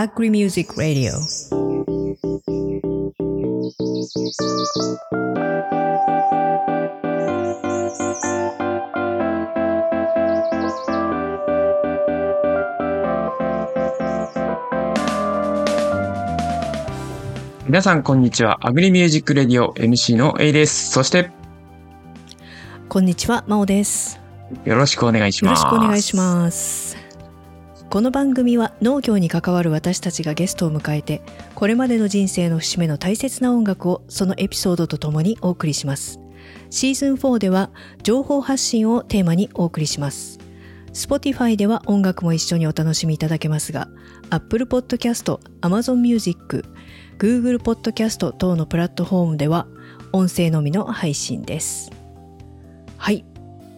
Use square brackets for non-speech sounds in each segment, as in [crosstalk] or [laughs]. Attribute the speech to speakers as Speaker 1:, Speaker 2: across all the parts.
Speaker 1: Agri Music Radio
Speaker 2: 皆さん、こんにちは。 Agri Music Radio MC の A です。そして、
Speaker 1: こんにちは真央です
Speaker 2: よろしくお願いし
Speaker 1: よろ
Speaker 2: ます。
Speaker 1: しくお願いしますこの番組は農業に関わる私たちがゲストを迎えてこれまでの人生の節目の大切な音楽をそのエピソードとともにお送りします。シーズン4では情報発信をテーマにお送りします。Spotify では音楽も一緒にお楽しみいただけますが Apple Podcast、Amazon Music、Google Podcast 等のプラットフォームでは音声のみの配信です。はい。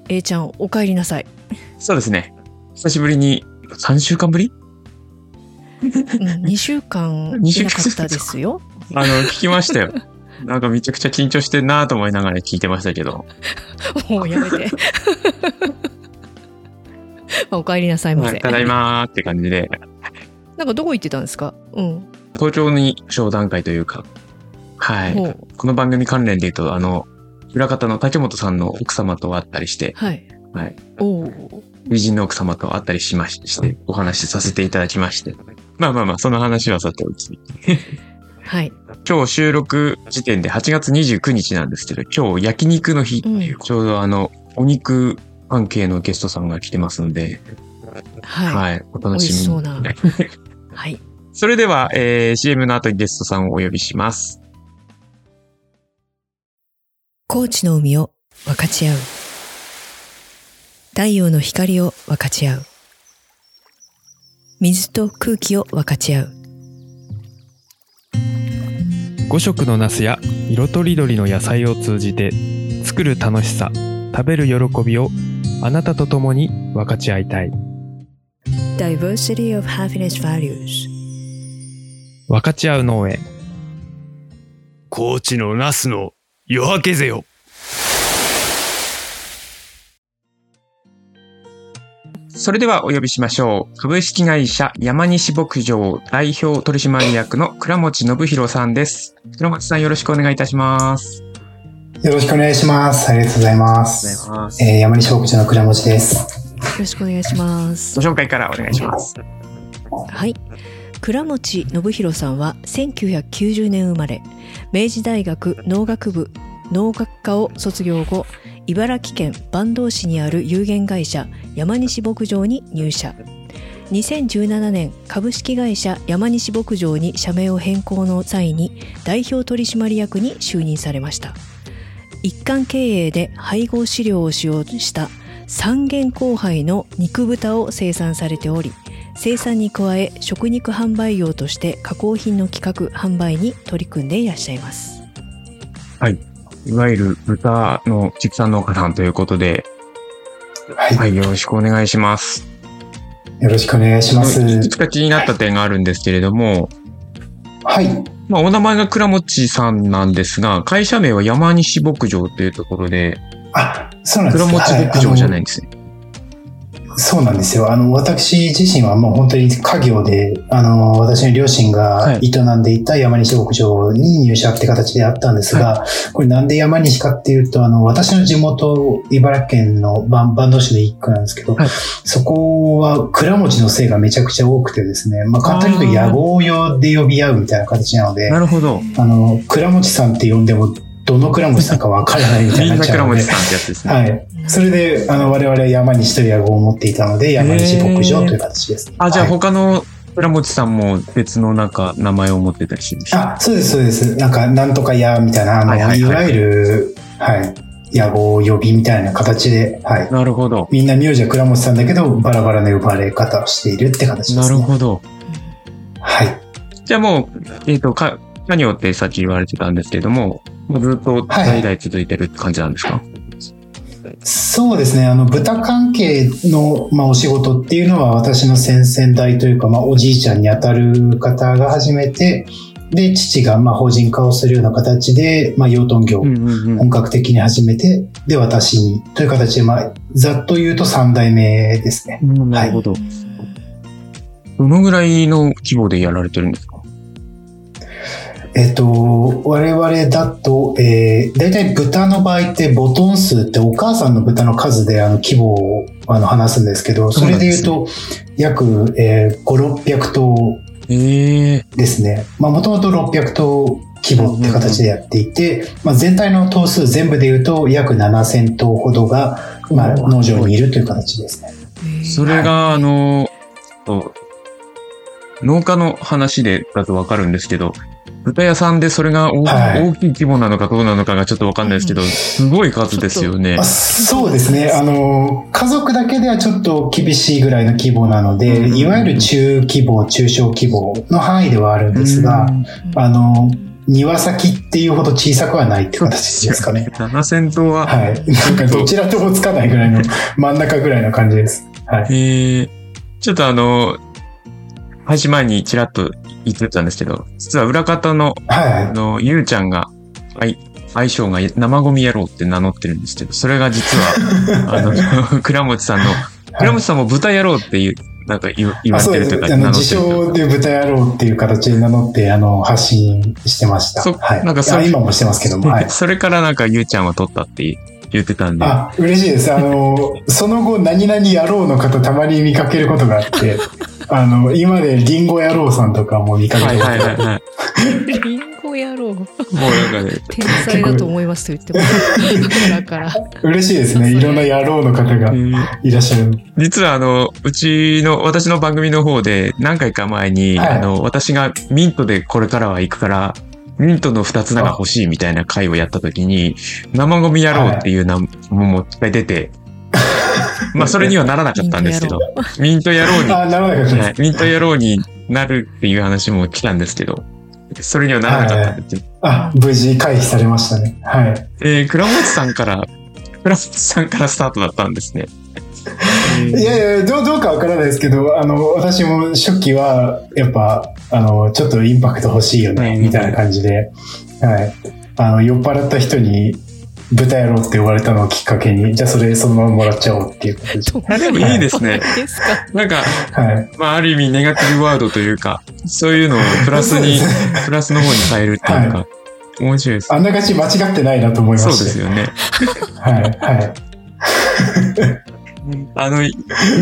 Speaker 1: A ちゃんお帰りなさい。
Speaker 2: そうですね。久しぶりに、3週間ぶり？
Speaker 1: うん、2週間いなかったですよ。
Speaker 2: あの、聞きましたよ。[laughs] なんかめちゃくちゃ緊張してんなと思いながら聞いてましたけど。
Speaker 1: もうやめて。[laughs] お帰りなさいませ。
Speaker 2: はいただいまーって感じで、
Speaker 1: なんかどこ行ってたんですか？うん。
Speaker 2: 登頂に商談会というか、はい。この番組関連で言うと、あの、裏方の竹本さんの奥様と会ったりして、
Speaker 1: はい。
Speaker 2: はい。
Speaker 1: おお。
Speaker 2: 美人の奥様と会ったりしましして、お話しさせていただきまして。まあまあまあ、その話はさておき。
Speaker 1: はい。[laughs]
Speaker 2: 今日収録時点で8月29日なんですけど、今日焼肉の日っていう、
Speaker 1: うん
Speaker 2: ちょうどあの、お肉関係のゲストさんが来てますので、
Speaker 1: はい。
Speaker 2: はい、お楽
Speaker 1: し
Speaker 2: みに。
Speaker 1: そうな。[laughs] はい。
Speaker 2: それでは、えー、CM の後にゲストさんをお呼びします。
Speaker 1: 高知の海を分かち合う。太陽の光を分かち合う。水と空気を分かち合う。
Speaker 3: 5色のナスや色とりどりの野菜を通じて作る楽しさ食べる喜びをあなたと共に分かち合いたい
Speaker 1: Diversity of Happiness Values
Speaker 3: 分かち合う農園
Speaker 4: 高知のナスの夜明けぜよ。
Speaker 2: それではお呼びしましょう。株式会社山西牧場代表取締役の倉持信弘さんです。倉持さんよろしくお願いいたします。
Speaker 5: よろしくお願いします。ありがとうございます。
Speaker 2: ます。
Speaker 5: えー、山西牧場の倉持です。
Speaker 1: よろしくお願いします
Speaker 2: ご。紹介からお願いします。
Speaker 1: はい。倉持信弘さんは1990年生まれ、明治大学農学部農学科を卒業後、茨城県坂東市にある有限会社山西牧場に入社。2017年株式会社山西牧場に社名を変更の際に代表取締役に就任されました。一貫経営で配合飼料を使用した三元交配の肉豚を生産されており、生産に加え食肉販売業として加工品の企画販売に取り組んでいらっしゃいます
Speaker 2: いわゆる豚の畜産農家さんということで、
Speaker 5: はい。
Speaker 2: はい、よろしくお願いします。
Speaker 5: よろしくお願いします。
Speaker 2: いくつか気になった点があるんですけれども、
Speaker 5: はい。
Speaker 2: まあ、お名前が倉持さんなんですが、会社名は山西牧場というところで、
Speaker 5: あ、そうなんです
Speaker 2: 倉持牧場じゃないん
Speaker 5: い
Speaker 2: ですね。
Speaker 5: あのそうなんですよ。あの、私自身はもう本当に家業で、あの、私の両親が営んでいた山西牧場に入社って形であったんですが、これなんで山西かっていうと、あの、私の地元、茨城県のバンバンド市の一区なんですけど、
Speaker 2: はい
Speaker 5: そこは倉持の姓がめちゃくちゃ多くてですね、まあ、簡単に言うと野号用で呼び合うみたいな形なので、
Speaker 2: なるほど。
Speaker 5: あの、倉持さんって呼んでも、どの倉持さんかわからないみたい
Speaker 2: みんな
Speaker 5: になっちゃうので
Speaker 2: 倉持さん、ってやつですね。
Speaker 5: はい。それで、あの、我々山西という野号を持っていたので、山西牧場という形です。
Speaker 2: あ、じゃあ
Speaker 5: はい
Speaker 2: 他の倉持さんも別のなんか名前を持ってたりするんです？か
Speaker 5: あ、そうです、そうです。なんか、なんとか屋みたいな、あの、い
Speaker 2: はいはいはい
Speaker 5: わゆる、はい、野号呼びみたいな形で、はい。
Speaker 2: なるほど。
Speaker 5: みんな名字は倉持さんだけど、バラバラな呼ばれ方をしているって形です、ね。
Speaker 2: なるほど。
Speaker 5: はい。
Speaker 2: じゃあもう、えっ、と、か、家業ってさっき言われてたんですけれども、もうずっと代々続いてるって感じなんですか、
Speaker 5: そうですね。あの、豚関係の、まあ、お仕事っていうのは、私の先々代というか、まあ、おじいちゃんにあたる方が始めて、で、父が、まあ、法人化をするような形で、まあ、養豚業、
Speaker 2: んうんうん。
Speaker 5: 本格的に始めて、で、私に、という形で、まあ、ざっと言うと3代目ですね。
Speaker 2: うんなるほど。どのぐらいの規模でやられてるんですか？
Speaker 5: えっと、我々だと、えー、大体豚の場合ってボトン数ってお母さんの豚の数であの規模をあの話すんですけど、それで言うと約、えー、5、600頭
Speaker 2: ええ
Speaker 5: ですね。まあもともと600頭規模って形でやっていて、まあ全体の頭数全部で言うと約7000頭ほどが、まあ、農場にいるという形ですね。
Speaker 2: それが、あの、と農家の話でだとわかるんですけど、豚屋さんでそれが大,、
Speaker 5: はい
Speaker 2: 大きい規模なのかどうなのかがちょっとわかんないですけど、すごい数ですよね
Speaker 5: あ。そうですね。あの、家族だけではちょっと厳しいぐらいの規模なので、
Speaker 2: うん
Speaker 5: いわゆる中規模、中小規模の範囲ではあるんですが、あの、庭先っていうほど小さくはないって形ですかね。
Speaker 2: 7000頭は、
Speaker 5: はい。なんかどちらともつかないぐらいの真ん中ぐらいの感じです。はい。
Speaker 2: えー、ちょっとあの、配信前にちらっと言ってたんですけど、実は裏方の、
Speaker 5: はい。
Speaker 2: あの、ゆうちゃんが、はい、相性が生ゴミ野郎って名乗ってるんですけど、それが実は、[laughs] あの、倉持さんの、倉持さんも豚野郎っていう、なんか言わ。れてるというか、名乗
Speaker 5: 自
Speaker 2: ってるというか
Speaker 5: 称で豚野郎っていう形で名乗って、あの、発信してました。
Speaker 2: そ
Speaker 5: はい。
Speaker 2: なんかそれ
Speaker 5: あ今もしてますけども、はい。[laughs]
Speaker 2: それからなんかゆうちゃんは取ったって言ってたんで、
Speaker 5: あ、嬉しいです。あの、その後、何々野郎の方たまに見かけることがあって、あの、今でリンゴ野郎さんとかも見かけ
Speaker 2: はい
Speaker 5: ることが
Speaker 2: はいはいはい。
Speaker 1: リンゴ野郎。
Speaker 2: もうなんかね、
Speaker 1: 天才だと思いますと言ってます。だから。
Speaker 5: 嬉しいですね。いろんな野郎の方がいらっしゃる。
Speaker 2: 実はあの、うちの、私の番組の方で何回か前に、
Speaker 5: はい
Speaker 2: あの、私がミントでこれからは行くから、ミントの二つ名が欲しいみたいな回をやった時に、生ゴミ野郎っていう名もも出て、まあそれにはならなかったんですけど、[laughs] ミント野郎に、
Speaker 5: あ、ならなかった
Speaker 2: はい
Speaker 5: です。
Speaker 2: ミント野郎になるっていう話も来たんですけど、それにはならなかったんですよ。
Speaker 5: あ、無事回避されましたね。はい。
Speaker 2: えー、倉本さんから、[laughs] 倉本さんからスタートだったんですね。
Speaker 5: いやいや、どう、どうかわからないですけど、あの、私も初期は、やっぱ、あの、ちょっとインパクト欲しいよね、
Speaker 2: うん
Speaker 5: みたいな感じで、はい。あの、酔っ払った人に、豚野郎って呼ばれたのをきっかけに、じゃあそれそのままもらっちゃおうっていう形で。
Speaker 2: あ [laughs] でもいいですね。
Speaker 1: ですか。[laughs]
Speaker 2: なんか、
Speaker 5: はい。
Speaker 2: まあ、ある意味ネガティブワードというか、そういうのをプラスに、[laughs] プラスの方に変えるっていうか、面白いです。
Speaker 5: あんな感じ間違ってないなと思いま
Speaker 2: そう
Speaker 5: した。
Speaker 2: ですよね。
Speaker 5: はい、はい。
Speaker 2: あの、イ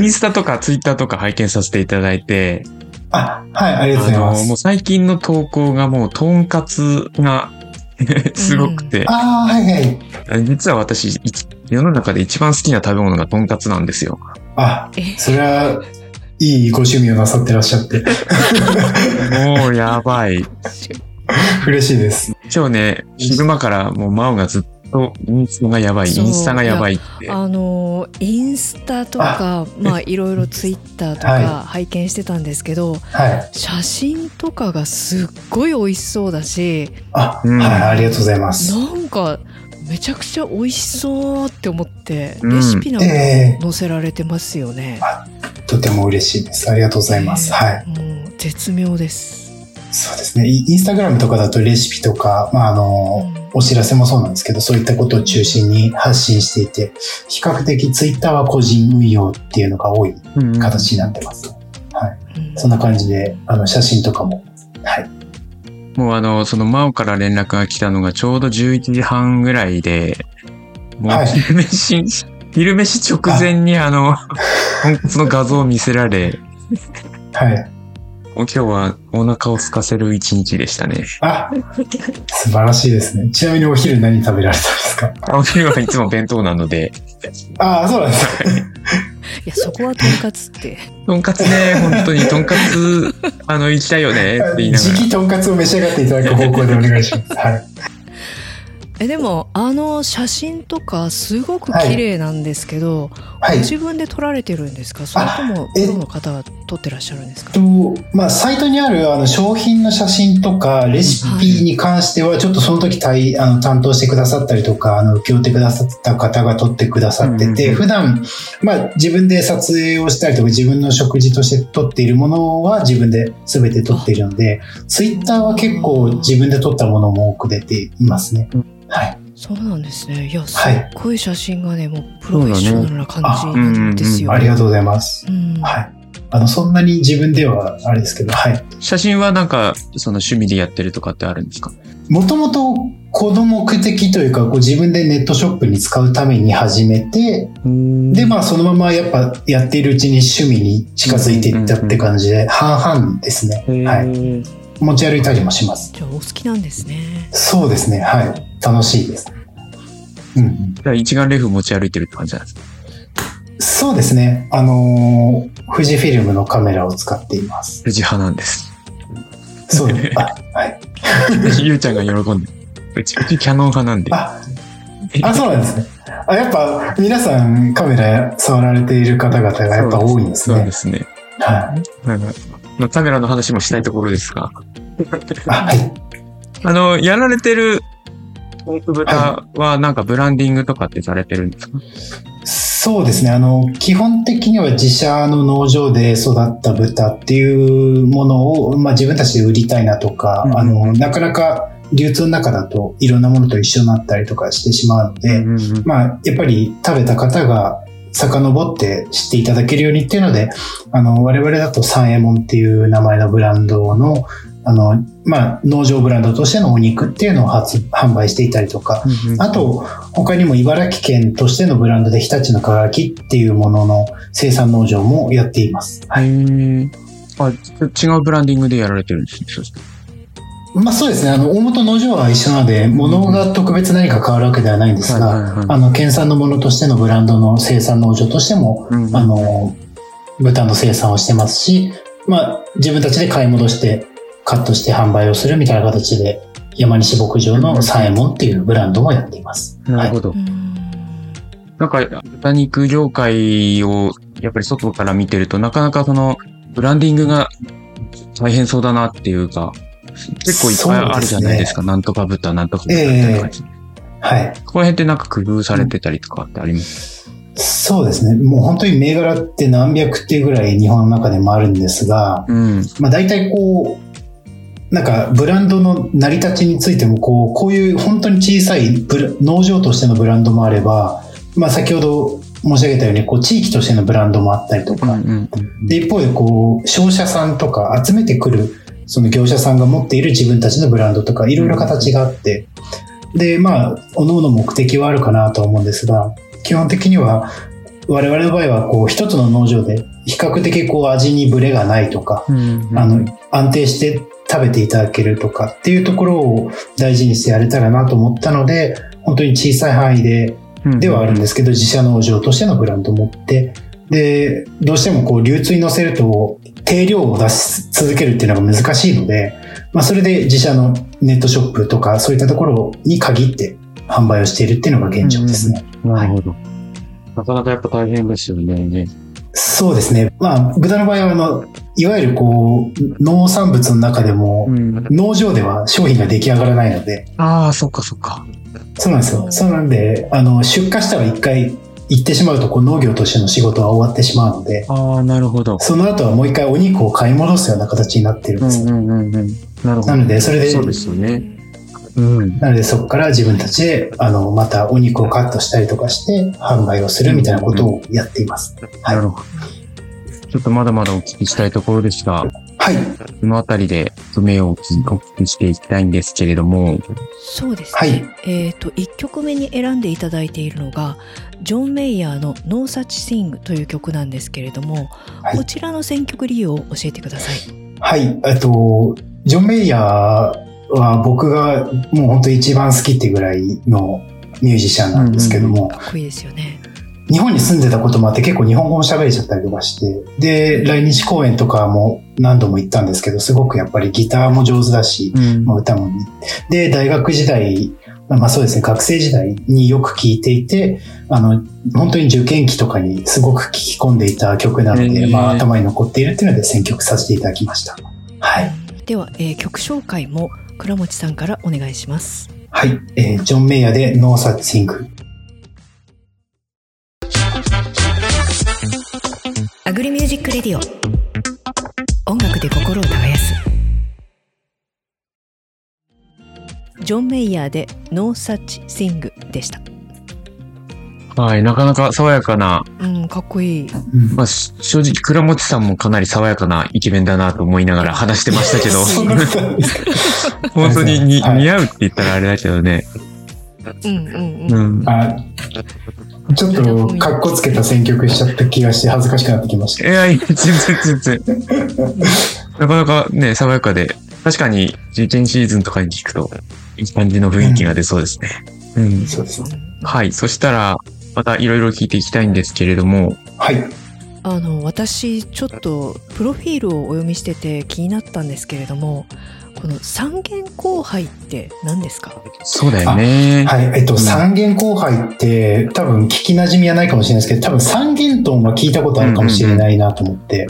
Speaker 2: ンスタとかツイッターとか拝見させていただいて、
Speaker 5: あ、はい、ありがとうございます。
Speaker 2: もう最近の投稿がもう、とんかつが [laughs] すごくて、
Speaker 5: ああ、はいはい。
Speaker 2: 実は私、い世の中で一番好きな食べ物がとんかつなんですよ。
Speaker 5: あ、
Speaker 1: え、
Speaker 5: それは、いいご趣味をなさってらっしゃって、
Speaker 2: もうやばい。[laughs]
Speaker 5: 嬉しいです。
Speaker 2: 今日ね、昼間からもうマオがずっとインスタがやばい、インスタがやばいって。
Speaker 1: あのインスタとか [laughs] まあいろいろツイッターと
Speaker 5: は
Speaker 1: か拝見してたんですけど、
Speaker 5: はい。
Speaker 1: 写真とかがすっごい美味しそうだし
Speaker 5: あ、
Speaker 2: うん
Speaker 5: はい、ありがとうございます。
Speaker 1: なんかめちゃくちゃ美味しそうって思って
Speaker 2: うん
Speaker 1: レシピなんか
Speaker 5: ええ
Speaker 1: 載せられてますよね。
Speaker 5: とても嬉しいです。ありがとうございます。はい。
Speaker 1: もう絶妙です。
Speaker 5: そうですね。イインスタグラムとかだとレシピとか、まあ、あの、
Speaker 1: うん
Speaker 5: お知らせもそうなんですけど、そういったことを中心に発信していて、比較的ツイッターは個人運用っていうのが多い
Speaker 2: うん
Speaker 5: 形になってます。
Speaker 1: うん
Speaker 5: そんな感じで、あの、写真とかも、はい。
Speaker 2: もうあの、そのマオから連絡が来たのがちょうど11時半ぐらいで、もう
Speaker 5: はい
Speaker 2: 昼飯、昼飯直前にあの、とんかつの画像を見せられ、
Speaker 5: はい。
Speaker 2: もう今日はお腹を空かせる一日でしたね。
Speaker 5: あ、素晴らしいですね。ちなみにお昼何食べられたんですか？
Speaker 2: お昼はいつも弁当なので、
Speaker 5: ああ、そうなんです。[laughs]
Speaker 1: いやそこはとんかつって
Speaker 2: とんかつね、本当にとんかつ、[laughs] あの、行きたいよねって言いながら。
Speaker 5: 時期とんかつを召し上がっていただく方向でお願いします。はい。
Speaker 1: えでもあの写真とかすごく綺麗なんですけど、
Speaker 5: はい。
Speaker 1: ご自分で撮られてるんですか？それとも
Speaker 5: え
Speaker 1: プロの方が撮ってらっしゃるんですか？
Speaker 5: と、まあ、サイトにあるあの商品の写真とかレシピに関しては、ちょっとその時対あの担当してくださったりとか、あの、請け負ってくださった方が撮ってくださってて、
Speaker 2: うんうん
Speaker 5: 普段、まあ、自分で撮影をしたりとか、自分の食事として撮っているものは自分で全て撮っているので、ツイッターは結構自分で撮ったものも多く出ていますね。はい。
Speaker 1: そうなんですねいやすっ
Speaker 5: はい
Speaker 1: ごい写真がねもうプロフェッショナルな感じなんですよ、
Speaker 5: ありがとうございます。
Speaker 1: うん
Speaker 5: はい。あの、そんなに自分ではあれですけど、はい。
Speaker 2: 写真はなんか、その趣味でやってるとかってあるんですか？
Speaker 5: もともと子供目的というか、こう自分でネットショップに使うために始めて、で、まあそのままやっぱやっているうちに趣味に近づいていったって感じで、半々ですね。はい。持ち歩いたりもします。
Speaker 1: じゃあお好きなんですね。
Speaker 5: そうですね。はい。楽しいです。うん。
Speaker 2: じゃあ一眼レフ持ち歩いてるって感じなんですか？
Speaker 5: そうですね。あのー富士フィルムのカメラを使っています。
Speaker 2: 富士派なんです。
Speaker 5: そうです。[laughs] あ、はい。[laughs]
Speaker 2: ゆうちゃんが喜んで。うち、うちキャノン派なんで。
Speaker 5: あ、あ、そうなんですね。あ、やっぱ皆さんカメラ触られている方々がやっぱ多いんですね
Speaker 2: そうで。すね。
Speaker 5: はい。
Speaker 2: なんか、まあカメラの話もしたいところですが、
Speaker 5: あ、はい。
Speaker 2: あの、やられてる奥豚はなんかブランディングとかってされてるんですか？
Speaker 5: そうですね。あの、基本的には自社の農場で育った豚っていうものを、まあ自分たちで売りたいなとか、
Speaker 2: うんうん。
Speaker 5: あの、なかなか流通の中だといろんなものと一緒になったりとかしてしまうので、
Speaker 2: うんうん。
Speaker 5: まあ、やっぱり食べた方が遡って知っていただけるようにっていうので、あの、我々だと三右衛門っていう名前のブランドの、あの、まあ、農場ブランドとしてのお肉っていうのを発販売していたりとか、
Speaker 2: うんうん
Speaker 5: あと、他にも茨城県としてのブランドで日立の輝きっていうものの生産農場もやっています。
Speaker 2: へーあ、違うブランディングでやられてるんですね。そうですね
Speaker 5: まあそうですね。あの、大元農場は一緒なので、物が特別何か変わるわけではないんですが、
Speaker 2: はいはいはい
Speaker 5: あの、県産のものとしてのブランドの生産農場としても、
Speaker 2: うんうん
Speaker 5: あの、豚の生産をしてますし、まあ、自分たちで買い戻して、カットして販売をするみたいな形で、山西牧場のサエモンっていうブランドもやっています。
Speaker 2: なるほど
Speaker 1: う。ん
Speaker 2: なんか、豚肉業界を、やっぱり外から見てると、なかなかその、ブランディングが大変そうだなっていうか、結構いっぱいあるじゃないですか。なんとか豚、なんとか豚みたいな感じ。
Speaker 5: はい。
Speaker 2: ここら辺ってなんか工夫されてたりとかってあります？
Speaker 5: そうですね。もう本当に銘柄って何百っていうぐらい日本の中でもあるんですが、
Speaker 2: うん。
Speaker 5: まあ大体こう、なんかブランドの成り立ちについてもこう、こういう本当に小さい農場としてのブランドもあれば、まあ先ほど申し上げたようにこう地域としてのブランドもあったりとか、で一方でこう商社さんとか集めてくるその業者さんが持っている自分たちのブランドとかいろいろ形があって、でまあ各々目的はあるかなとは思うんですが基本的には我々の場合はこう一つの農場で比較的こう味にブレがないとか、
Speaker 2: うんうん
Speaker 5: あの安定して食べていただけるとかっていうところを大事にしてやれたらなと思ったので本当に小さい範囲でではあるんですけど、自社農場としてのブランドを持って、で、どうしてもこう流通に乗せると定量を出し続けるっていうのが難しいので、まあそれで自社のネットショップとかそういったところに限って販売をしているっていうのが現状ですね。
Speaker 2: なるほど。なかなかやっぱ大変ですよね。
Speaker 5: そうですね。まあ、豚の場合はあの、いわゆるこう、農産物の中でも、
Speaker 2: ん。
Speaker 5: 農場では商品が出来上がらないので、
Speaker 2: ああ、そっかそっか。
Speaker 5: そうなんですよ。そうなんで、あの、出荷したら一回行ってしまうと、こう農業としての仕事は終わってしまうので、
Speaker 2: ああ、なるほど。
Speaker 5: その後はもう一回お肉を買い戻すような形になってるんです。
Speaker 2: うんうんうんうん。なるほど。
Speaker 5: なので、それで、
Speaker 2: そうですよね。うん。
Speaker 5: なのでそこから自分たちで、あの、またお肉をカットしたりとかして、販売をするみたいなことをやっています。はい
Speaker 2: なるほど。ちょっとまだまだお聞きしたいところですが、
Speaker 5: はい。
Speaker 2: このあたりで、目をお聞きしていきたいんですけれども、
Speaker 1: そうですね。
Speaker 5: はい
Speaker 1: えっ、と、1曲目に選んでいただいているのが、ジョン・メイヤーの No Such Thing という曲なんですけれども、
Speaker 5: はい
Speaker 1: こちらの選曲理由を教えてください。
Speaker 5: はい。えっと、ジョン・メイヤーは僕がもう本当に一番好きってぐらいのミュージシャンなんですけども、
Speaker 1: かっこいいですよね。
Speaker 5: 日本に住んでたこともあって結構日本語も喋れちゃったりとかして、で、来日公演とかも何度も行ったんですけど、すごくやっぱりギターも上手だし、
Speaker 2: うん
Speaker 5: まあ歌も。で、大学時代、まあそうですね、学生時代によく聴いていて、あの、本当に受験期とかにすごく聴き込んでいた曲なので、まあ頭に残っているっていうので選曲させていただきました。はい。
Speaker 1: では、えー曲紹介も倉持さんからお願いします。
Speaker 5: はい。えージョン・メイヤーで No Such Thing。
Speaker 1: Agri Music Radio 音楽で心を耕すジョン・メイヤーで No Such Thing でした
Speaker 2: はい、なかなか爽やかな、
Speaker 1: うん、かっこいい。
Speaker 5: うん
Speaker 2: まあ、し正直、倉持さんもかなり爽やかなイケメンだなと思いながら話してましたけど、[laughs] 本当にに、
Speaker 5: はい
Speaker 2: 似合うって言ったらあれだけどね。
Speaker 1: うんうん
Speaker 2: う
Speaker 1: うん。
Speaker 2: ん。
Speaker 5: あちょっと、かっこつけた選曲しちゃった気がして恥ずかしくなってきました。
Speaker 2: いや、いや全然全然。[laughs] なかなかね、爽やかで、確かに受験シーズンとかに聞くと、いい感じの雰囲気が出そうですね。うん。
Speaker 5: そうですね。
Speaker 2: はい。そしたら、またいろいろ聞いていきたいんですけれども、
Speaker 5: はい。
Speaker 1: あの私ちょっとプロフィールをお読みしてて気になったんですけれどもこの三元交配って何ですか？
Speaker 2: そうだよね。
Speaker 5: はい。えっと、三元交配って、多分聞き馴染みはないかもしれないですけど、多分三元豚は聞いたことあるかもしれないなと思って。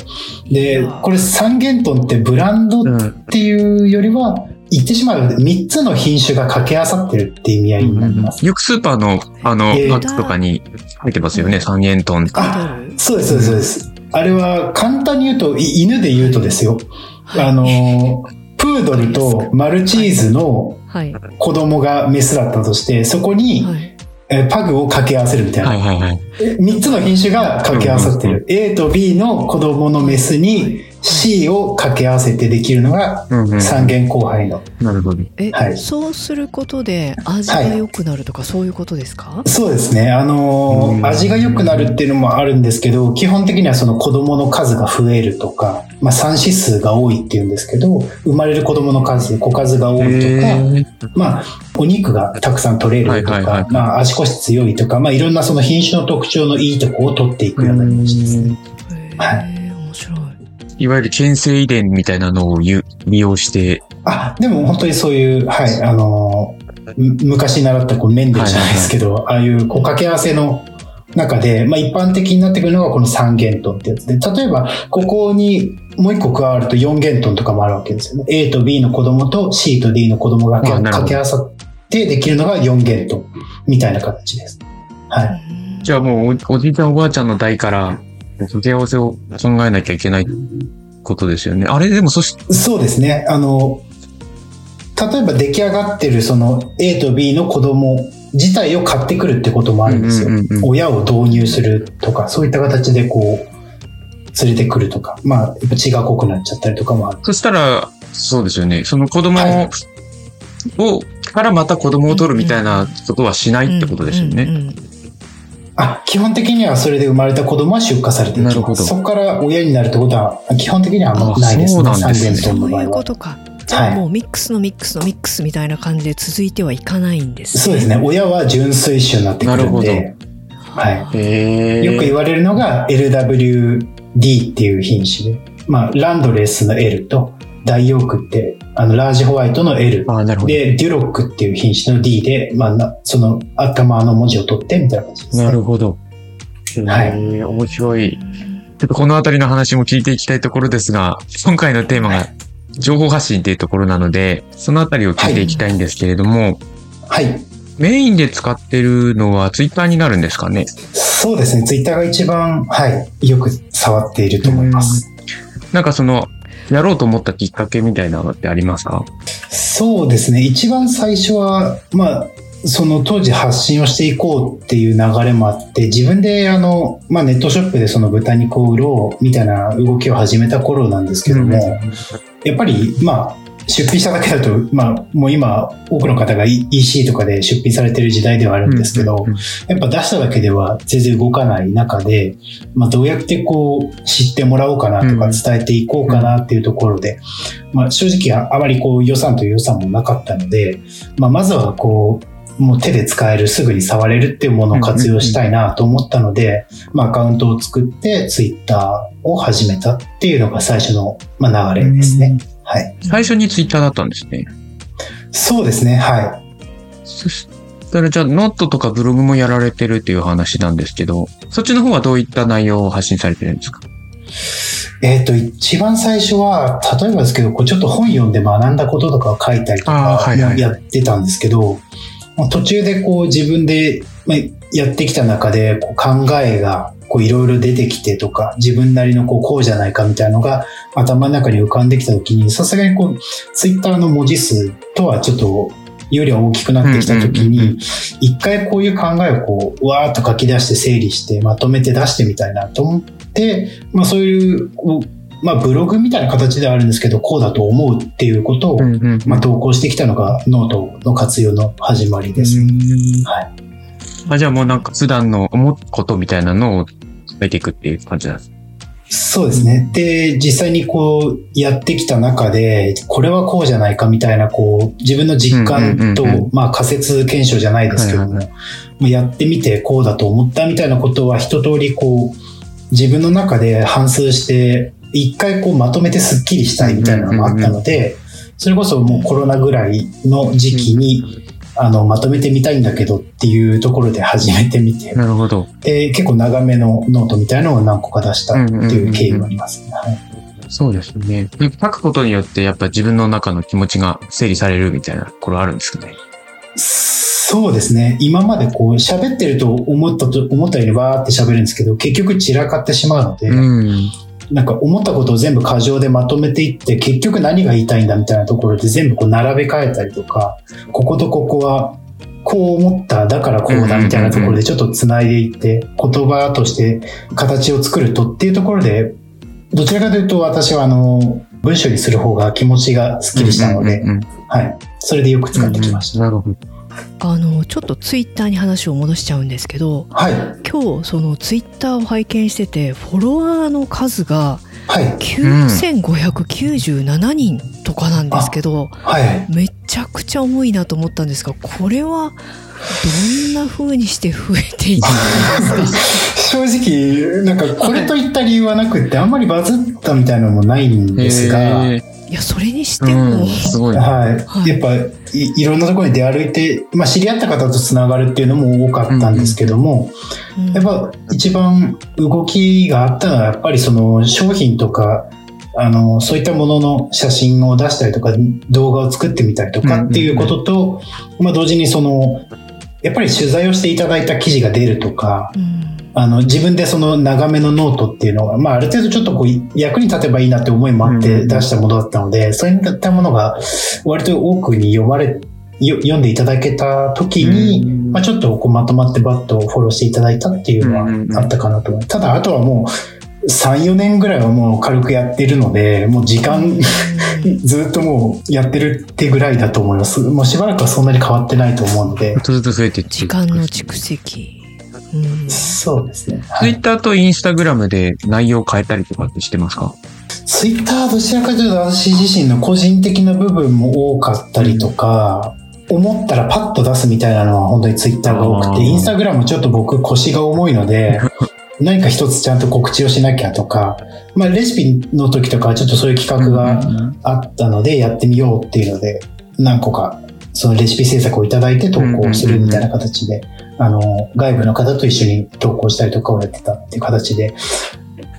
Speaker 5: で、これ三元豚ってブランドっ
Speaker 2: うん。
Speaker 5: ていうよりは、言ってしまうと3つの品種が掛け合わさってるっていう意味合いになります。
Speaker 2: よくスーパーの、あの、
Speaker 5: えー
Speaker 2: パックとかに入ってますよね、三元豚
Speaker 1: ある
Speaker 5: そうです、そうです、そうです。あれは簡単に言うと、い犬で言うとですよ。あの、プードルとマルチーズの
Speaker 1: はい
Speaker 5: 子供がメスだったとして、そこに
Speaker 1: はい
Speaker 5: えパグを掛け合わせるみたいな。
Speaker 2: はいはいはい。
Speaker 5: 3つの品種が掛け合わさってる。A と B の子供のメスに C を掛け合わせてできるのが。三元交配の。
Speaker 2: なるほど。
Speaker 1: え、
Speaker 5: はい
Speaker 1: そうすることで味が良くなるとかそういうことですか、
Speaker 5: そうですね。あのー
Speaker 2: うん
Speaker 5: 味が良くなるっていうのもあるんですけど、基本的にはその子供の数が増えるとか、まあ産子数が多いっていうんですけど、生まれる子供の数、子数が多いとか、まあ、お肉がたくさん取れると
Speaker 2: はいはいはい
Speaker 5: か、まあ、足腰強いとか、まあ、いろんなその品種の特徴のいいとこを取っていくようなイメージですね。
Speaker 1: へ
Speaker 5: は
Speaker 1: え面白い
Speaker 2: いわゆる牽制遺伝みたいなのをゆ利用して、
Speaker 5: あ、でも本当にそういう、はい、あの昔習ったこうメンデルじゃないですけど、ああいうこう掛け合わせの中で、まあ一般的になってくるのがこの三元豚ってやつで、例えばここにもう一個加わると四元豚とかもあるわけですよね。A と B の子供と C と D の子供が掛け合わさってできるのが四元豚みたいな形です。はい。
Speaker 1: うん
Speaker 2: じゃあもうおおじいちゃんおばあちゃんの代から、掛け合わせを考えなきゃいけないことですよね。あれでもそし、
Speaker 5: そうですね。あの、例えば出来上がってるその A と B の子供自体を買ってくるってこともあるんですよ。
Speaker 2: うんうんうんうん
Speaker 5: 親を導入するとか、そういった形でこう、連れてくるとか、まあ、やっぱ血が濃くなっちゃったりとかもある。
Speaker 2: そしたら、そうですよね。その子供
Speaker 5: はい
Speaker 2: を、からまた子供を取るみたいなことはしないってことですよね。
Speaker 1: うんうんうん
Speaker 5: あ、基本的にはそれで生まれた子供は出荷されてい
Speaker 2: なるほど
Speaker 5: きます。そこから親になるってことは、基本的にはあんまないですね。
Speaker 2: あそうなんですね
Speaker 1: そういうこ
Speaker 5: 場合は。
Speaker 1: とかじゃあもうミックスのミックスのミックスみたいな感じで続いてはいかないんです
Speaker 5: そうですね。親は純粋種になってくるん
Speaker 2: な
Speaker 5: で、はい。
Speaker 2: へ
Speaker 5: よく言われるのが LWD っていう品種で、まあ、ランドレスの L とダイオークって、あの、ラージホワイトの L
Speaker 2: ああ、なるほど。
Speaker 5: で、デュロックっていう品種の D で、まあな、その頭の文字を取ってみたいな感じです、ね。
Speaker 2: なるほど。
Speaker 5: はい
Speaker 2: 面白い。ちょっとこのあたりの話も聞いていきたいところですが、今回のテーマが情報発信っていうところなので、そのあたりを聞いていきたいんですけれども、
Speaker 5: はい。
Speaker 2: メインで使ってるのはツイッターになるんですかね？
Speaker 5: そうですね。ツイッターが一番、はい、よく触っていると思います。
Speaker 2: なんかその、やろうと思ったきっかけみたいなのってありますか？
Speaker 5: そうですね。一番最初は、まあ、その当時発信をしていこうっていう流れもあって、自分であの、まあネットショップでその豚肉を売ろうみたいな動きを始めた頃なんですけども、やっぱり、まあ、出品しただけだと、まあ、もう今、多くの方が EC とかで出品されてる時代ではあるんですけど、
Speaker 2: うんうん
Speaker 5: やっぱ出しただけでは全然動かない中で、まあ、どうやってこう、知ってもらおうかなとか
Speaker 2: うん
Speaker 5: 伝えていこうかなっていうところで、まあ、正直ああまりこう予算という予算もなかったので、まあ、まずはこう、もう手で使える、すぐに触れるっていうものを活用したいなと思ったので、まあ、アカウントを作って、ツイッターを始めたっていうのが最初の、まあ、流れですね。はい。
Speaker 2: 最初にツイッターだったんですね。
Speaker 5: そうですね、はい。
Speaker 2: そしたらじゃあ、ノートとかブログもやられてるっていう話なんですけど、そっちの方はどういった内容を発信されてるんですか？
Speaker 5: えっ、と、一番最初は、例えばですけど、こうちょっと本読んで学んだこととかを書いたりとかやってたんですけど、まあ途中でこう自分でまあやってきた中でこう考えがこういろいろ出てきてとか、自分なりのこうこうじゃないかみたいなのが頭の中に浮かんできたときに、さすがにこう、ツイッターの文字数とはちょっとよりは大きくなってきた時
Speaker 2: うんうんうん
Speaker 5: に、一回こういう考えをこう、わーっと書き出して整理してまとめて出してみたいなと思って、まあそういう、まあブログみたいな形ではあるんですけど、こうだと思うっていうことを、まあ投稿してきたのがノートの活用の始まりです。
Speaker 2: うん
Speaker 5: はい。
Speaker 2: あじゃあもうなんか普段の思うことみたいなのを書いていくっていう感じなんです。
Speaker 5: そうですね。で、実際にこうやってきた中で、これはこうじゃないかみたいな、こう、自分の実感とまあ仮説検証じゃないですけども、やってみてこうだと思ったみたいなことは一通りこう、自分の中で反芻して、一回こうまとめてスッキリしたいみたいなのもあったので、それこそもうコロナぐらいの時期に、あの、まとめてみたいんだけどっていうところで始めてみて、
Speaker 2: なるほど。
Speaker 5: で、結構長めのノートみたいなのを何個か出したっていう経緯がありますね。はい
Speaker 2: そうですね。で書くことによってやっぱ自分の中の気持ちが整理されるみたいなところあるんですかね。
Speaker 5: そうですね。今までこう喋ってると思ったと、思ったようにわーって喋るんですけど、結局散らかってしまうので、
Speaker 2: うん。
Speaker 5: なんか思ったことを全部過剰でまとめていって、結局何が言いたいんだみたいなところで全部こう並べ替えたりとか、こことここはこう思った、だからこうだみたいなところでちょっと繋いでいって、言葉として形を作るとっていうところで、どちらかというと私はあの、文章にする方が気持ちがスッキリしたので、はい。それでよく使ってきました。
Speaker 2: なるほど。
Speaker 1: あのちょっとツイッターに話を戻しちゃうんですけど
Speaker 5: はい。
Speaker 1: 今日そのツイッターを拝見しててフォロワーの数が
Speaker 5: はい。
Speaker 1: 9597人とかなんですけど、
Speaker 5: はい。
Speaker 1: めちゃくちゃ重いなと思ったんですがこれはどんな風にして増えていったんですか？[laughs]
Speaker 5: 正直、なんかこれといった理由はなくって、あんまりバズったみたいなのもないんですが、
Speaker 1: いやそれにし
Speaker 2: う
Speaker 1: ても、
Speaker 2: ん、すごい。ね。
Speaker 5: はい。
Speaker 1: はい。
Speaker 5: やっぱい、いろんなところに出歩いて、まあ知り合った方とつながるっていうのも多かったんですけども、
Speaker 1: うん。
Speaker 5: やっぱ一番動きがあったのは、やっぱりその商品とか、あの、そういったものの写真を出したりとか、動画を作ってみたりとかっていうことと、まあ同時にその、やっぱり取材をしていただいた記事が出るとか、
Speaker 1: うん
Speaker 5: あの、自分でその長めのノートっていうのが、まあ、ある程度ちょっとこう、役に立てばいいなって思いもあっ
Speaker 2: うん。
Speaker 5: て出したものだったので、そういったものが、割と多くに読まれ、よ読んでいただけた時に、
Speaker 2: うん。
Speaker 5: まあ、ちょっとこうまとまってバッとフォローしていただいたっていうの
Speaker 2: うんうんうん。
Speaker 5: はあったかなと思います。ただ、あとはもう、3、4年ぐらいはもう軽くやってるので、もう時間、[laughs] ずっともうやってるってぐらいだと思います。もうしばらくはそんなに変わってないと思うので。
Speaker 2: ちょっ、とずつ増えていって
Speaker 1: 時間の蓄積、うん。
Speaker 5: そうですね。はい。
Speaker 2: ツイッターとインスタグラムで内容を変えたりとかってしてますか？
Speaker 5: ツイッターどちらかというと私自身の個人的な部分も多かったりとか、思ったらパッと出すみたいなのは本当にツイッターが多くて、インスタグラムちょっと僕腰が重いので、[laughs] 何か一つちゃんと告知をしなきゃとか、まあレシピの時とかはちょっとそういう企画があったのでやってみようっていうので、何個かそのレシピ制作をいただいて投稿するみたいな形で、あの、外部の方と一緒に投稿したりとかをやってたっていう形で、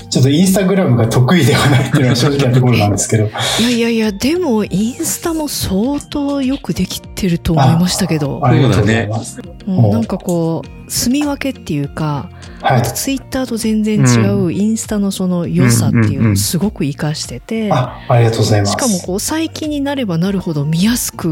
Speaker 5: ちょっとインスタグラムが得意ではないっていうのは正直なところなんですけど、
Speaker 1: いやいやいやでもインスタも相当よくできてると思いましたけど、
Speaker 5: ありがとうございます。
Speaker 1: うんなんかこう住み分けっていうか、
Speaker 5: はい。
Speaker 1: ツイッターと全然違うインスタのその良さっていうのをすごく活かしてて、
Speaker 5: あ、ありがとうございます。
Speaker 1: しかもこう最近になればなるほど見やすく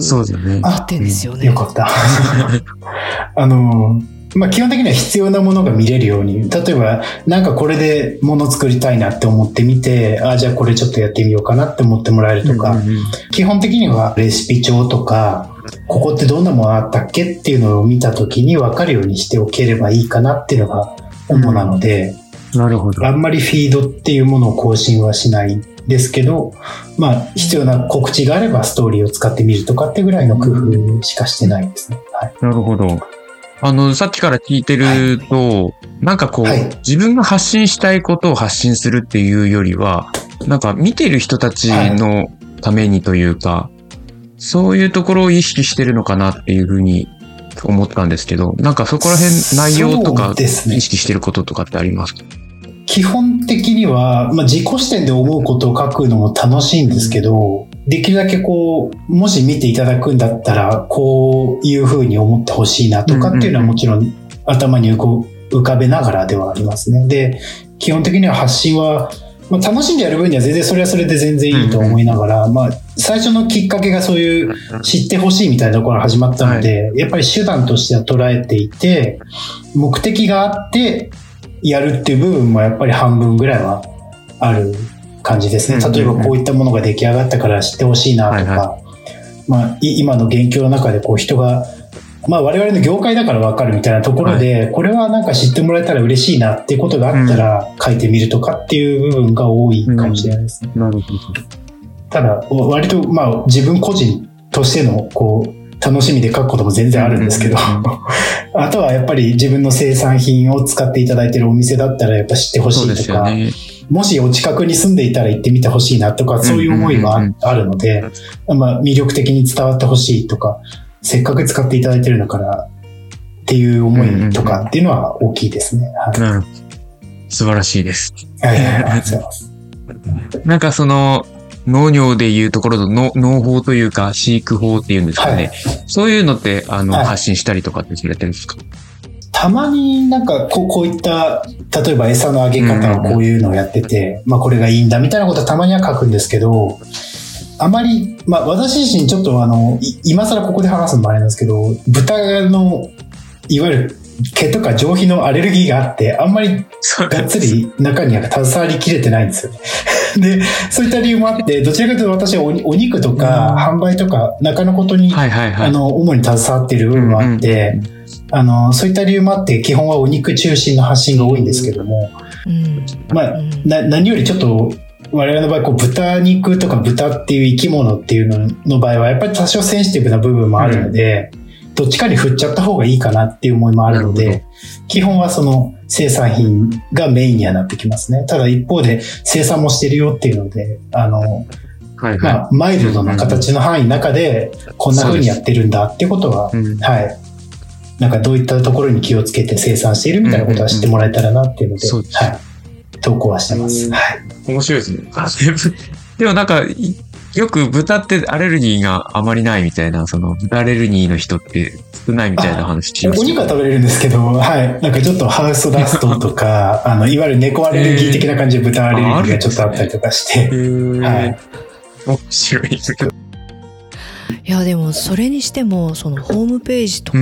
Speaker 1: なってんですよね。
Speaker 5: よかった。[laughs] あの、まあ、基本的には必要なものが見れるように、例えば、なんかこれで物作りたいなって思ってみて、あ、じゃあこれちょっとやってみようかなって思ってもらえるとか、
Speaker 2: うんうんうん
Speaker 5: 基本的にはレシピ帳とか、ここってどんなものあったっけっていうのを見たときに分かるようにしておければいいかなっていうのが主なので、
Speaker 2: なるほど。
Speaker 5: あんまりフィードっていうものを更新はしないんですけど、まあ、必要な告知があればストーリーを使ってみるとかってぐらいの工夫しかしてないですね。はい。
Speaker 2: なるほど。あの、さっきから聞いてると、なんかこう、
Speaker 5: はい。
Speaker 2: 自分が発信したいことを発信するっていうよりは、なんか見てる人たちのためにというか、そういうところを意識してるのかなっていうふうに思ったんですけど、なんかそこら辺内容と
Speaker 5: そ
Speaker 2: か意識してることとかってありますか？
Speaker 5: 基本的には、まあ、自己視点で思うことを書くのも楽しいんですけど、できるだけこう、もし見ていただくんだったら、こういうふうに思ってほしいなとかっていうのはもちろん頭に浮かべながらではありますね。で、基本的には発信は、まあ、楽しんでやる分には全然それはそれで全然いいと思いながら、まあ、最初のきっかけがそういう知ってほしいみたいなところから始まったので、やっぱり手段としては捉えていて、目的があってやるっていう部分もやっぱり半分ぐらいはある感じですね。例えばこういったものが出来上がったから知ってほしいなとか、
Speaker 2: はいは
Speaker 5: まあ、い今の現況の中でこう人が、まあ我々の業界だからわかるみたいなところで、これはなんか知ってもらえたら嬉しいなっていうことがあったら書いてみるとかっていう部分が多いかもしれないですね。
Speaker 2: なるほ
Speaker 5: ただ、割とまあ自分個人としてのこう、楽しみで書くことも全然あるんですけど、[laughs] あとはやっぱり自分の生産品を使っていただいてるお店だったらやっぱ知ってほし
Speaker 2: そうです
Speaker 5: いとか、
Speaker 2: よね。
Speaker 5: もしお近くに住んでいたら行ってみてほしいなとか、そういう思いがあるので、まあ、魅力的に伝わってほしいとか、せっかく使っていただいてるんだからっていう思いとかっていうのは大きいですね。はい
Speaker 2: うん。素晴らしいです。
Speaker 5: ありがとうございます。[laughs]
Speaker 2: なんかその、農業でいうところの農農法というか、飼育法っていうんですかね。
Speaker 5: はい
Speaker 2: そういうのって、あの、
Speaker 5: はい
Speaker 2: 発信したりとかってされてるんですか？
Speaker 5: たまになんかこうこういった、例えば餌のあげ方はこういうのをやってて、まあこれがいいんだみたいなことはたまには書くんですけど、あまり、まあ私自身ちょっとあの、い今更ここで話すのもあれなんですけど、豚の、いわゆる毛とか上皮のアレルギーがあって、あんまりがっつり中には携わりきれてないんですよね。[laughs] で、そういった理由もあって、どちらかというと私はお肉とか販売とか中のことに、
Speaker 2: はいはいはい。
Speaker 5: あの、主に携わっている部分もあって、あの、そういった理由もあって、基本はお肉中心の発信が多いんですけども、
Speaker 1: うん
Speaker 5: まあ、何よりちょっと、我々の場合、こう、豚肉とか豚っていう生き物っていうのの場合は、やっぱり多少センシティブな部分もあるので、どっちかに振っちゃった方がいいかなっていう思いもあるので、基本はその生産品がメインにはなってきますね。ただ一方で生産もしてるよっていうので、あの、
Speaker 2: はいは
Speaker 5: まあ、マイルドな形の範囲の中で、こんな風にやってるんだっていうことは、
Speaker 2: い。うん
Speaker 5: はい。なんかどういったところに気をつけて生産しているみたいなことは知ってもらえたらなっていうので、
Speaker 2: そうです
Speaker 5: はい。投稿はしてます。
Speaker 2: うん
Speaker 5: はい。
Speaker 2: 面白いですね。でもなんか、いよく豚ってアレルギーがあまりないみたいな、その豚アレルギーの人って少ないみたいな話しました
Speaker 5: お肉は食べれるんですけど、はい。なんかちょっとハウスダストとか、[laughs] あの、いわゆる猫アレルギー的な感じで豚アレルギーがちょっとあったりとかして、
Speaker 2: へー
Speaker 5: はい。
Speaker 2: 面白い。
Speaker 1: いやでもそれにしてもそのホームページとか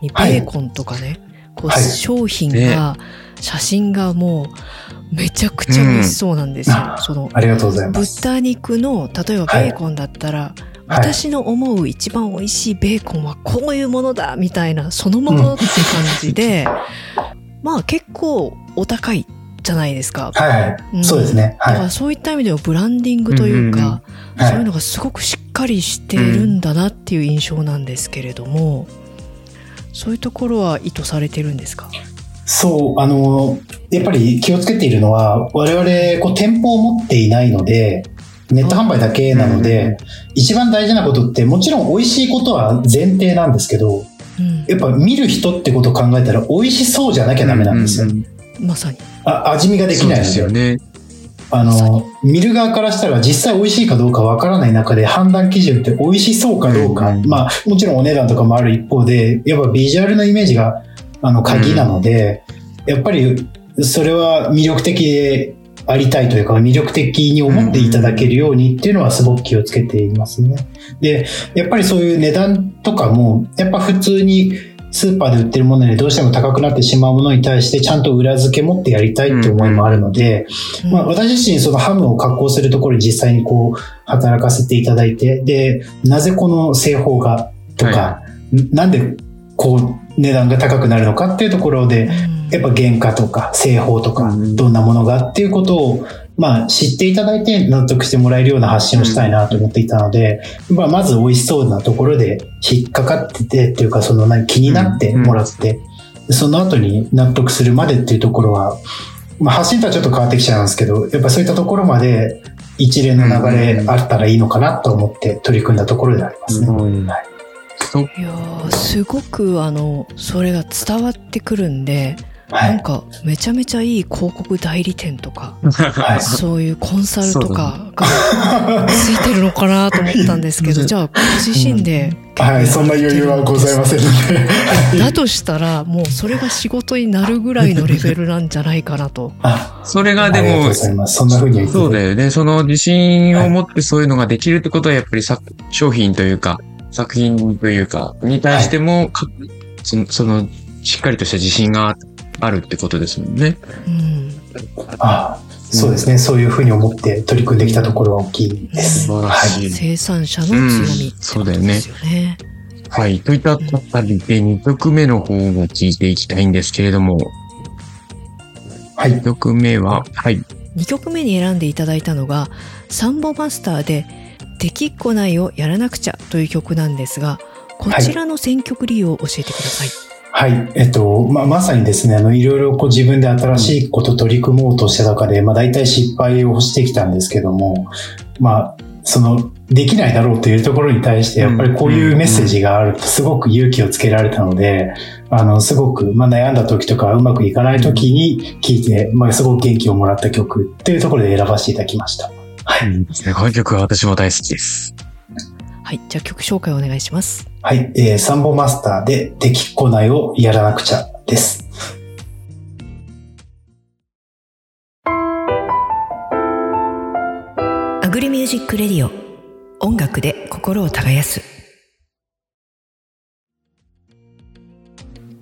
Speaker 1: にベーコンとかね、こう
Speaker 5: はい
Speaker 1: 商品が、写真がもうめちゃくちゃ美味しそうなんですよ。
Speaker 5: うん
Speaker 1: その
Speaker 5: ありがとうございます。
Speaker 1: 豚肉の例えばベーコンだったら、
Speaker 5: はい
Speaker 1: 私の思う一番美味しいベーコンはこういうものだみたいなそのものって感じで、[laughs] まあ結構お高いじゃないですか。
Speaker 5: はいはい。
Speaker 1: うん
Speaker 5: そうですね。
Speaker 1: だか
Speaker 5: は
Speaker 1: らそういった意味ではブランディングというか、
Speaker 5: い。は
Speaker 1: そういう
Speaker 5: い。
Speaker 1: のがすごくしっかりしてるんだなっていう印象なんですけれども、そういうところは意図されてるんですか？
Speaker 5: そう、あの、やっぱり気をつけているのは、我々、こう、店舗を持っていないので、ネット販売だけなので、一番大事なことって、もちろん美味しいことは前提なんですけど、
Speaker 1: うん、
Speaker 5: やっぱ見る人ってことを考えたら、美味しそうじゃなきゃダメなんですよ。
Speaker 1: まさに。
Speaker 5: あ味見ができないので。
Speaker 2: すよね。
Speaker 5: あの、見る側からしたら実際美味しいかどうかわからない中で判断基準って美味しそうかどうか、
Speaker 2: うん。
Speaker 5: まあもちろんお値段とかもある一方で、やっぱビジュアルのイメージがあの鍵なので、やっぱりそれは魅力的でありたいというか魅力的に思っていただけるようにっていうのはすごく気をつけていますね。で、やっぱりそういう値段とかも、やっぱ普通にスーパーで売ってるものでどうしても高くなってしまうものに対してちゃんと裏付け持ってやりたいって思いもあるので、まあ、私自身そのハムを加工するところに実際にこう働かせていただいて、で、なぜこの製法がとか、
Speaker 2: は
Speaker 5: なんでこう値段が高くなるのかっていうところで、やっぱ原価とか製法とか
Speaker 2: うん。
Speaker 5: どんなものがっていうことを、まあ、知っていただいて納得してもらえるような発信をしたいなと思っていたので、まあ、まず美味しそうなところで引っかかっててっていうかその何気になってもらって、その後に納得するまでっていうところは、まあ、発信とはちょっと変わってきちゃうんですけどやっぱそういったところまで一連の流れあったらいいのかなと思って取り組んだところでありますね。
Speaker 2: うん。
Speaker 5: はい。
Speaker 1: いやーすごくあのそれが伝わってくるんで
Speaker 5: はい。
Speaker 1: なんかめちゃめちゃいい広告代理店とか、
Speaker 5: はい。
Speaker 1: そういうコンサルとかがついてるのかなと思ったんですけど、じゃあご自身で、
Speaker 5: はい。そんな余裕はございませんので。[laughs]
Speaker 1: だとしたらもうそれが仕事になるぐらいのレベルなんじゃないかなと。
Speaker 5: あ、
Speaker 2: それがでも。
Speaker 5: そんな風には言って
Speaker 2: そうだよね。その自信を持ってそういうのができるってことは、やっぱり作商品というか、作品というか、に対しても、かその、その、しっかりとした自信があるってことですもんね。
Speaker 1: うん。
Speaker 5: あそうですね。そういう風に思って取り組んできたところは大きいです。
Speaker 2: 素晴ら
Speaker 5: はい。
Speaker 2: しい。
Speaker 1: 生産者の強み
Speaker 2: うんそうだよね。はい。といったあたりで、2曲目の方を聞いていきたいんですけれども、
Speaker 5: はい
Speaker 2: 2。曲目は、はい。
Speaker 1: 2曲目に選んでいただいたのがサンボマスターで「できっこないをやらなくちゃ」という曲なんですがこちらの選曲理由を教えてください。
Speaker 5: はい。えっと、まあ、まさにですね、あの、いろいろこう自分で新しいこと取り組もうとした中で、まあ、大体失敗をしてきたんですけども、まあ、その、できないだろうというところに対して、やっぱりこういうメッセージがあると、すごく勇気をつけられたので、あの、すごく、まあ、悩んだ時とか、うまくいかない時に聴いて、まあ、すごく元気をもらった曲っていうところで選ばせていただきました。はい。
Speaker 2: この曲は私も大好きです。
Speaker 1: はい、じゃあ曲紹介お願いします。
Speaker 5: はい。えー、サンボマスターで、できっこないをやらなくちゃです。
Speaker 1: アグリミュージックレディオ音楽で心を耕す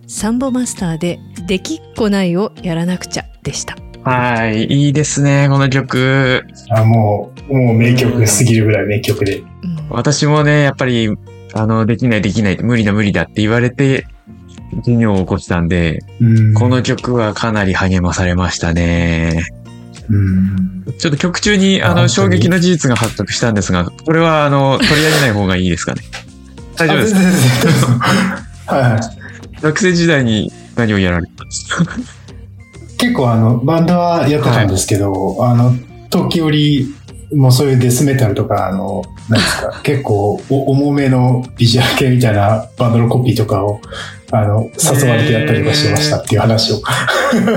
Speaker 1: サンボマスターで「できっこないをやらなくちゃ」でした。
Speaker 2: はい。いいですね、この曲。
Speaker 5: あもう、もう名曲すぎるぐらい名曲で。
Speaker 1: うん
Speaker 2: 私もね、やっぱり、あの、できないできない、無理だ無理だって言われて、授業を起こしたんで、
Speaker 5: うん
Speaker 2: この曲はかなり励まされましたね。
Speaker 5: うん
Speaker 2: ちょっと曲中に、あの、衝撃の事実が発覚したんですが、これは、あの、[laughs] 取り上げない方がいいですかね？大丈夫ですか？
Speaker 5: はい。
Speaker 2: 学生時代に何をやられたんですか？
Speaker 5: 結構あの、バンドはやってたんですけど、あの、時折、もうそういうデスメタルとか、あの、なんですか、[laughs] 結構お重めのビジュアル系みたいなバンドのコピーとかを、あの、誘われてやったりとかしてましたっていう話を。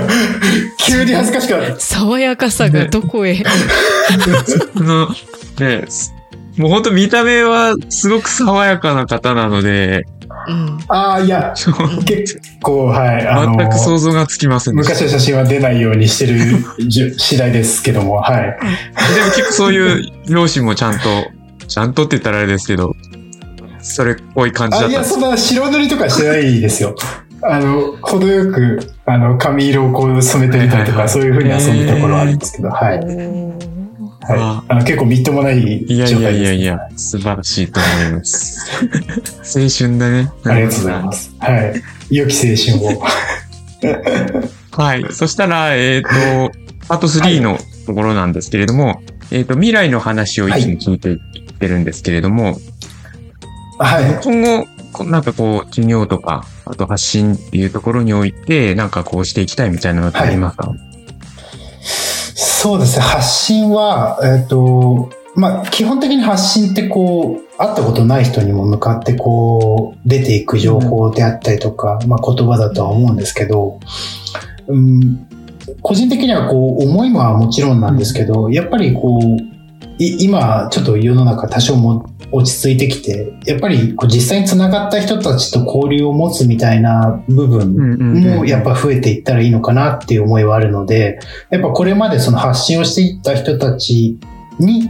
Speaker 5: [laughs] 急に恥ずかしくなって。
Speaker 1: 爽やかさがどこへ、[laughs]
Speaker 2: あの、ね、もう本当見た目はすごく爽やかな方なので、
Speaker 1: うん、
Speaker 5: ああ、いや、結構、はい。あの
Speaker 2: 全く想像がつきませんでした
Speaker 5: 昔の写真は出ないようにしてる次第ですけども、はい。
Speaker 2: でも結構そういう両親もちゃんと、ちゃんとって言ったらあれですけど、それっぽい感じだ
Speaker 5: あ、いや、
Speaker 2: ったんです
Speaker 5: そんな白塗りとかしてないですよ。あの、程よく、あの、髪色をこう染めてみたりとか、
Speaker 2: はいはいはい
Speaker 5: そういう風に遊んだところはあるんですけど、はい。はい。
Speaker 2: あ
Speaker 5: あの、結構みっともない
Speaker 2: いやいやいやい
Speaker 5: や。
Speaker 2: や、素晴らしいと思います。[laughs] 青春だね。
Speaker 5: ありがとうございます。はい。良き青春を。
Speaker 2: はい。そしたら、えっ、と、パート3のところなんですけれども、えっ、と、未来の話をいつも聞いていってるんですけれども、
Speaker 5: はい。
Speaker 2: 今後、こなんかこう、授業とか、あと発信っていうところにおいて、なんかこうしていきたいみたいなのってありますか、
Speaker 5: そうですね。発信は、えっ、と、まあ、基本的に発信ってこう、会ったことない人にも向かってこう、出ていく情報であったりとか、まあ、言葉だとは思うんですけど、うん、個人的にはこう、思いはもちろんなんですけど、やっぱりこう、今、ちょっと世の中多少も落ち着いてきて、やっぱりこう実際に繋がった人たちと交流を持つみたいな部分もやっぱ増えていったらいいのかなっていう思いはあるので、やっぱこれまでその発信をしていった人たちに、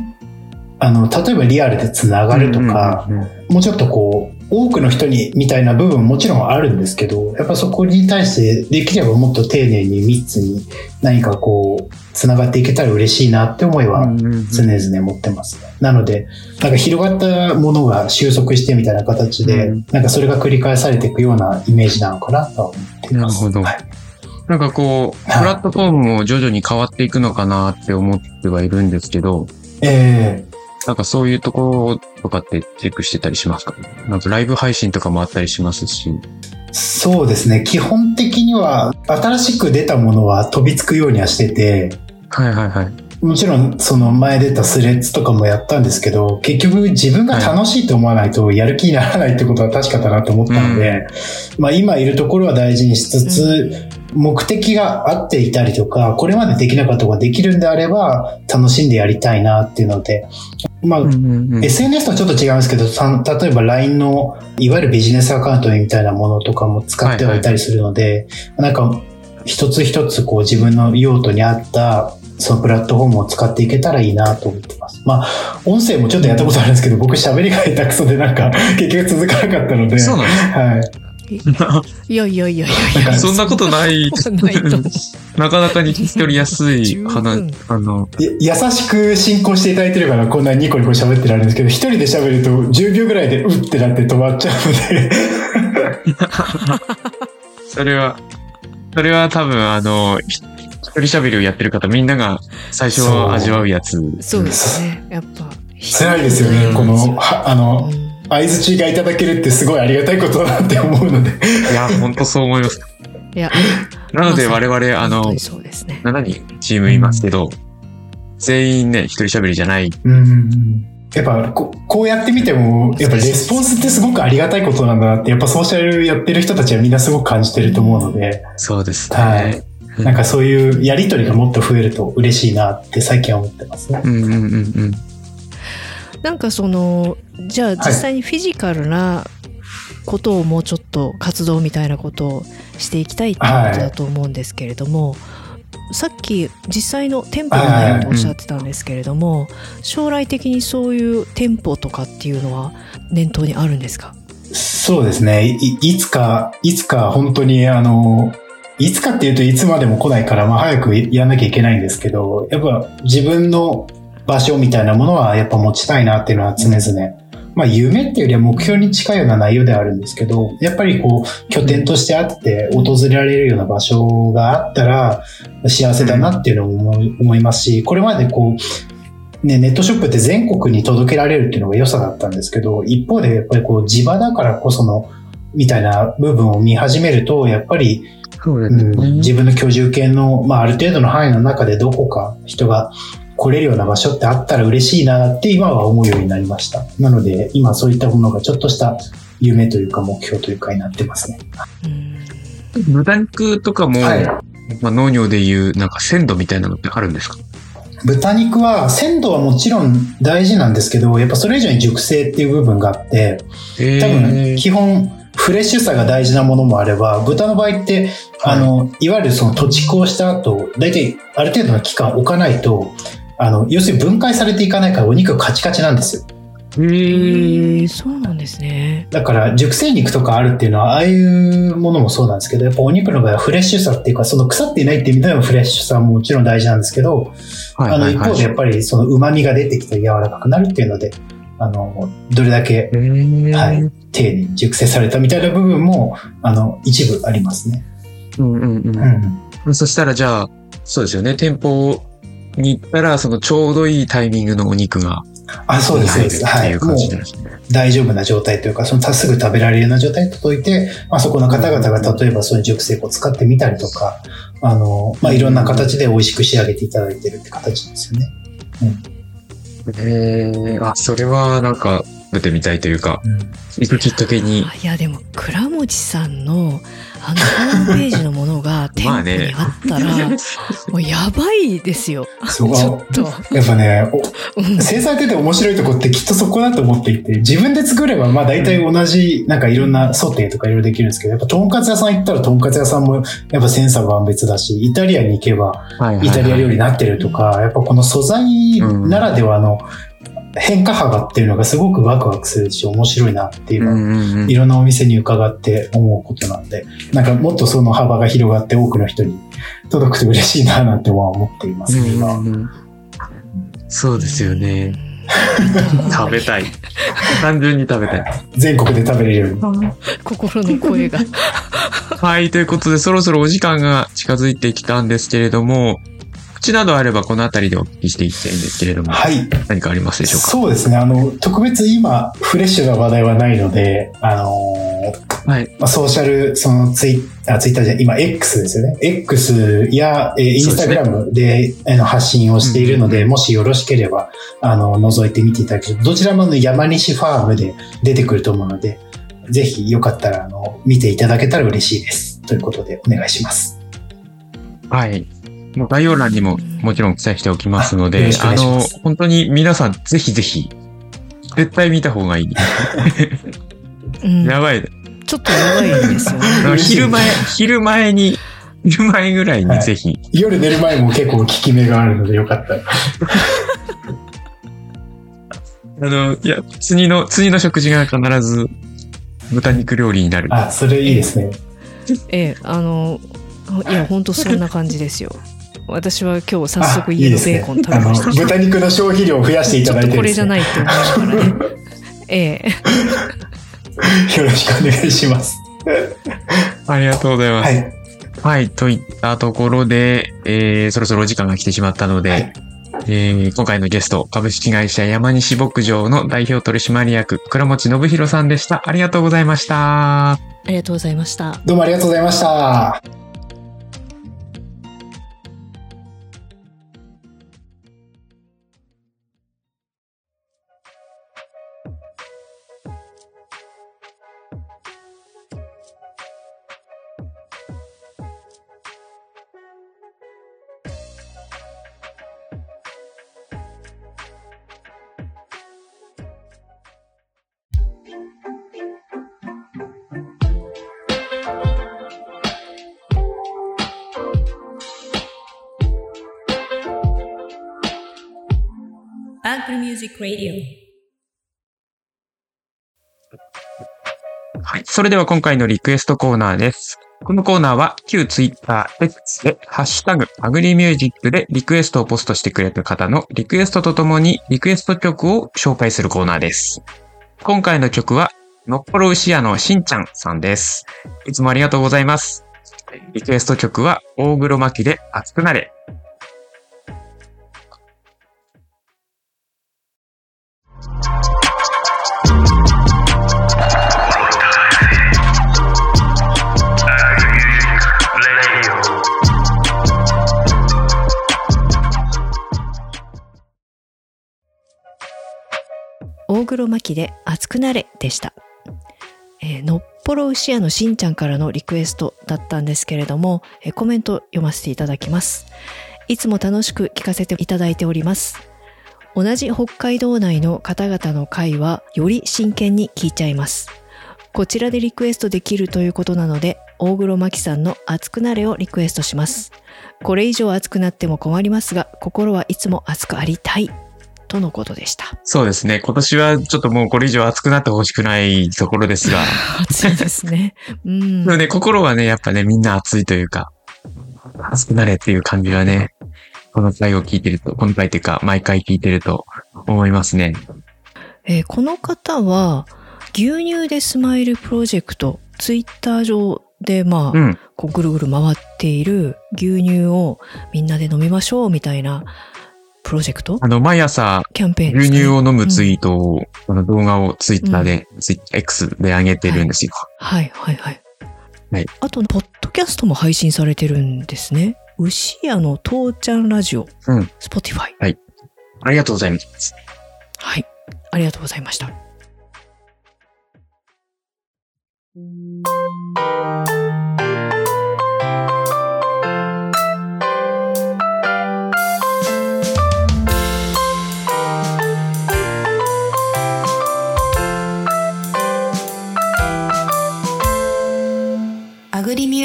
Speaker 5: あの、例えばリアルでつながるとか、もうちょっとこう、多くの人にみたいな部分ももちろんあるんですけど、やっぱそこに対してできればもっと丁寧に密に何かこう、つながっていけたら嬉しいなって思いは常々持ってますね。なので、なんか広がったものが収束してみたいな形で、
Speaker 2: うん。
Speaker 5: なんかそれが繰り返されていくようなイメージなのかなとは思っています。
Speaker 2: なるほど。
Speaker 5: はい。
Speaker 2: なんかこう、
Speaker 5: はい。
Speaker 2: プラットフォームも徐々に変わっていくのかなって思ってはいるんですけど、
Speaker 5: え
Speaker 2: なんかそういうところとかってチェックしてたりしますか？なんかライブ配信とかもあったりしますし。
Speaker 5: ーそうですね。基本的には、新しく出たものは飛びつくようにはしてて、
Speaker 2: はいはいはい。
Speaker 5: もちろん、その前出たスレッズとかもやったんですけど、結局自分が楽しいと思わないとやる気にならないってことは確かだなと思ったので、まあ今いるところは大事にしつつ、目的が合っていたりとか、これまでできなかったことができるんであれば、楽しんでやりたいなっていうので、まあ、
Speaker 2: うんうんうん
Speaker 5: SNS とはちょっと違うんですけど、さ例えば LINE のいわゆるビジネスアカウントみたいなものとかも使ってはいたりするので、なんか一つ一つこう自分の用途に合ったそのプラットフォームを使っていけたらいいなと思ってます。まあ、音声もちょっとやったことあるんですけど、僕喋りが下手くそでなんか結局続かなかったので、
Speaker 2: そうなんです
Speaker 5: はい。
Speaker 1: い [laughs] やいやいやいやいや。
Speaker 2: そんなことない。
Speaker 1: な
Speaker 2: かなかに聞き取りやすい話、あの、
Speaker 5: や優しく進行していただいてるからこんなにニコニコ喋ってられるんですけど、一人で喋ると10秒ぐらいでうってなって止まっちゃうので、
Speaker 2: それは、それは多分あの、ひ一人喋りをやってる方みんなが最初
Speaker 5: そう
Speaker 2: 味わうやつ。
Speaker 1: そうですね。やっぱ。
Speaker 5: 辛いですよね、この、はあの、
Speaker 1: うん
Speaker 5: 相づちがいただけるってすごいありがたいことだなって思うので。
Speaker 2: いや、本当そう思います。
Speaker 1: いや、[laughs]
Speaker 2: なので我々、あの
Speaker 1: そうですね。
Speaker 2: 7人チームいますけど、全員ね、一人喋りじゃない。
Speaker 5: うんやっぱここうやってみても、やっぱレスポンスってすごくありがたいことなんだなって、やっぱソーシャルやってる人たちはみんなすごく感じてると思うので、
Speaker 2: そうですね。
Speaker 5: はいなんかそういうやりとりがもっと増えると嬉しいなって最近は思ってますね。
Speaker 2: うんうんうんうん。
Speaker 1: なんかその、じゃあ実際にフィジカルなことをもうちょっと活動みたいなことをしていきたいっていうことだと思うんですけれども、さっき実際の店舗がないとおっしゃってたんですけれども、将来的にそういう店舗とかっていうのは念頭にあるんですか？
Speaker 5: そうですね。いいつか、いつか本当にあの、いつかっていうといつまでも来ないから、まあ早くやんなきゃいけないんですけど、やっぱ自分の場所みたいなものはやっぱ持ちたいなっていうのは常々。まあ夢っていうよりは目標に近いような内容ではあるんですけど、やっぱりこう拠点としてあって訪れられるような場所があったら幸せだなっていうのを思いますし、これまでこうね、ネットショップって全国に届けられるっていうのが良さだったんですけど、一方でやっぱりこう地場だからこその、みたいな部分を見始めると、やっぱり、
Speaker 2: う
Speaker 5: ん、自分の居住権の、まあある程度の範囲の中でどこか人が来れるような場所ってあったら嬉しいなって今は思うようになりました。なので、今そういったものがちょっとした夢というか目標というかになってますね。
Speaker 1: うん。
Speaker 2: 豚肉とかも、
Speaker 5: はい。
Speaker 2: まあ、農業でいうなんか鮮度みたいなのってあるんですか？
Speaker 5: 豚肉は鮮度はもちろん大事なんですけど、やっぱそれ以上に熟成っていう部分があって、
Speaker 2: え
Speaker 5: 多分基本フレッシュさが大事なものもあれば豚の場合って、あのいわゆるその土地耕した後大体ある程度の期間置かないとあの要するに分解されていかないからお肉がカチカチなんですよ
Speaker 2: へー
Speaker 1: そうなんですね。
Speaker 5: だから熟成肉とかあるっていうのはああいうものもそうなんですけどやっぱお肉の場合はフレッシュさっていうかその腐っていないっていう意味でのフレッシュさももちろん大事なんですけど、あの一方でやっぱりその旨味が出てきて柔らかくなるっていうのであのどれだけはい丁寧に熟成されたみたいな部分もあの一部ありますね。
Speaker 2: うんうんうん
Speaker 5: うん
Speaker 2: そしたらじゃあ、そうですよね。店舗に行ったら、そのちょうどいいタイミングのお肉が
Speaker 5: あ、そうです、そうです。はい。もう
Speaker 2: 感じですね。
Speaker 5: 大丈夫な状態というか、そのすぐ食べられるような状態に届いて、まあ、そこの方々が例えばそういう熟成庫を使ってみたりとか、あの、まあ、いろんな形で美味しく仕上げていただいてるって形ですよね。
Speaker 2: へえ、あ、それはなんか、出てみたいというか、行くきっかけに。
Speaker 1: いやでも倉持さんのあのホームページのものが店舗にあったら、もうやばいですよ。
Speaker 5: そこ
Speaker 1: ちょっと。
Speaker 5: やっぱね、制作ってて面白いとこってきっとそこだと思っていて、自分で作ればまあ大体同じ、なんかいろんなソテーとかいろいろできるんですけど、やっぱとんかつ屋さん行ったらとんかつ屋さんもやっぱ千差万別だし、イタリアンに行けばイタリア料理になってるとか、やっぱこの素材ならではの変化幅っていうのがすごくワクワクするし面白いなっていう
Speaker 2: う
Speaker 5: のは、
Speaker 2: んうんうん
Speaker 5: いろんなお店に伺って思うことなんで、なんかもっとその幅が広がって多くの人に届くと嬉しいななんては思っています、
Speaker 2: うん
Speaker 5: 今
Speaker 2: うんうんそうですよね。[laughs] 食べたい。単純に食べたい。
Speaker 5: 全国で食べれるように。
Speaker 1: 心の声が。
Speaker 2: はい、ということで、そろそろお時間が近づいてきたんですけれども、口などあればこのあたりでお聞きしていきたいんですけれども、
Speaker 5: はい。
Speaker 2: 何かありますでしょうか？
Speaker 5: そうですね。あの、特別今、フレッシュな話題はないので、あのー
Speaker 2: はい。
Speaker 5: まあ、ソーシャル、そのツイあツイッターじゃ今 X ですよね。X や、えーインスタグラムであの発信をしているので、もしよろしければ、あの、覗いてみていただけると、どちらもあの山西ファームで出てくると思うので、ぜひよかったら、あの、見ていただけたら嬉しいです。ということで、お願いします。
Speaker 2: はい。もう概要欄にももちろん記載しておきますので
Speaker 5: あ
Speaker 2: の本当に皆さんぜひぜひ、絶対見た方がいい。
Speaker 1: うん、
Speaker 2: やばい。
Speaker 1: ちょっとやばいですよね。
Speaker 2: 昼前、昼前に、昼前ぐらいにぜひ、
Speaker 5: 夜寝る前も結構効き目があるのでよかったら。
Speaker 2: あの、いや、次の、次の食事が必ず豚肉料理になる。
Speaker 5: あ、それいいですね。
Speaker 1: ええ、あの、いや、本当そんな感じですよ。私は今日早
Speaker 5: あ
Speaker 1: 速
Speaker 5: いいですね
Speaker 1: 家のベーコン食べ
Speaker 5: あの
Speaker 1: ました。
Speaker 5: 豚肉の消費量を増やしてい
Speaker 1: ちょっとこれ
Speaker 5: ただいてですね
Speaker 1: じゃないって思いながらね。ええ。
Speaker 5: よろしくお願いします。
Speaker 2: ありがとうございます。
Speaker 5: は
Speaker 2: はい、
Speaker 5: い。
Speaker 2: といったところで、えー、そろそろお時間が来てしまったので、
Speaker 5: はい
Speaker 2: えー、今回のゲスト、株式会社山西牧場の代表取締役、倉持信弘さんでした。ありがとうございました。
Speaker 1: ありがとうございました。
Speaker 5: どうもありがとうございました。
Speaker 1: ミュージックラディ
Speaker 2: はい。それでは今回のリクエストコーナーです。このコーナーは旧ツイッター X でハッシュタグアグリミュージックでリクエストをポストしてくれた方のリクエストとともにリクエスト曲を紹介するコーナーです。今回の曲はのっぽろ牛屋のしんちゃんさんです。いつもありがとうございます。リクエスト曲は大黒摩季で熱くなれ。
Speaker 1: 黒摩季で熱くなれでした。えーのっぽろ牛屋のしんちゃんからのリクエストだったんですけれども、えーコメント読ませていただきます。いつも楽しく聞かせていただいております。同じ北海道内の方々の会はより真剣に聞いちゃいます。こちらでリクエストできるということなので、大黒摩季さんの熱くなれをリクエストします。これ以上熱くなっても困りますが、心はいつも熱くありたい。とのことでした。
Speaker 2: そうですね。今年はちょっともうこれ以上熱くなってほしくないところですが。
Speaker 1: 熱いですね。うん
Speaker 2: で。もね、心はね、やっぱね、みんな熱いというか、熱くなれっていう感じはね、この回を聞いてると、この回っていうか、毎回聞いてると思いますね。
Speaker 1: えーこの方は、牛乳でスマイルプロジェクト、ツイッター上で、まあ、
Speaker 2: うん。
Speaker 1: こうぐるぐる回っている牛乳をみんなで飲みましょうみたいなプロジェクト？
Speaker 2: あの、毎朝、
Speaker 1: キャンペーンね
Speaker 2: 牛乳を飲むツイートを、この動画をツイッターで、ツイッ X で上げてるんですよ。
Speaker 1: はいはいはい。
Speaker 2: はい
Speaker 1: あと、ポッドキャストも配信されてるんですね。牛屋の父ちゃんラジオ、
Speaker 2: うん。
Speaker 1: Spotify。
Speaker 2: ありがとうございます。
Speaker 1: はい。ありがとうございました。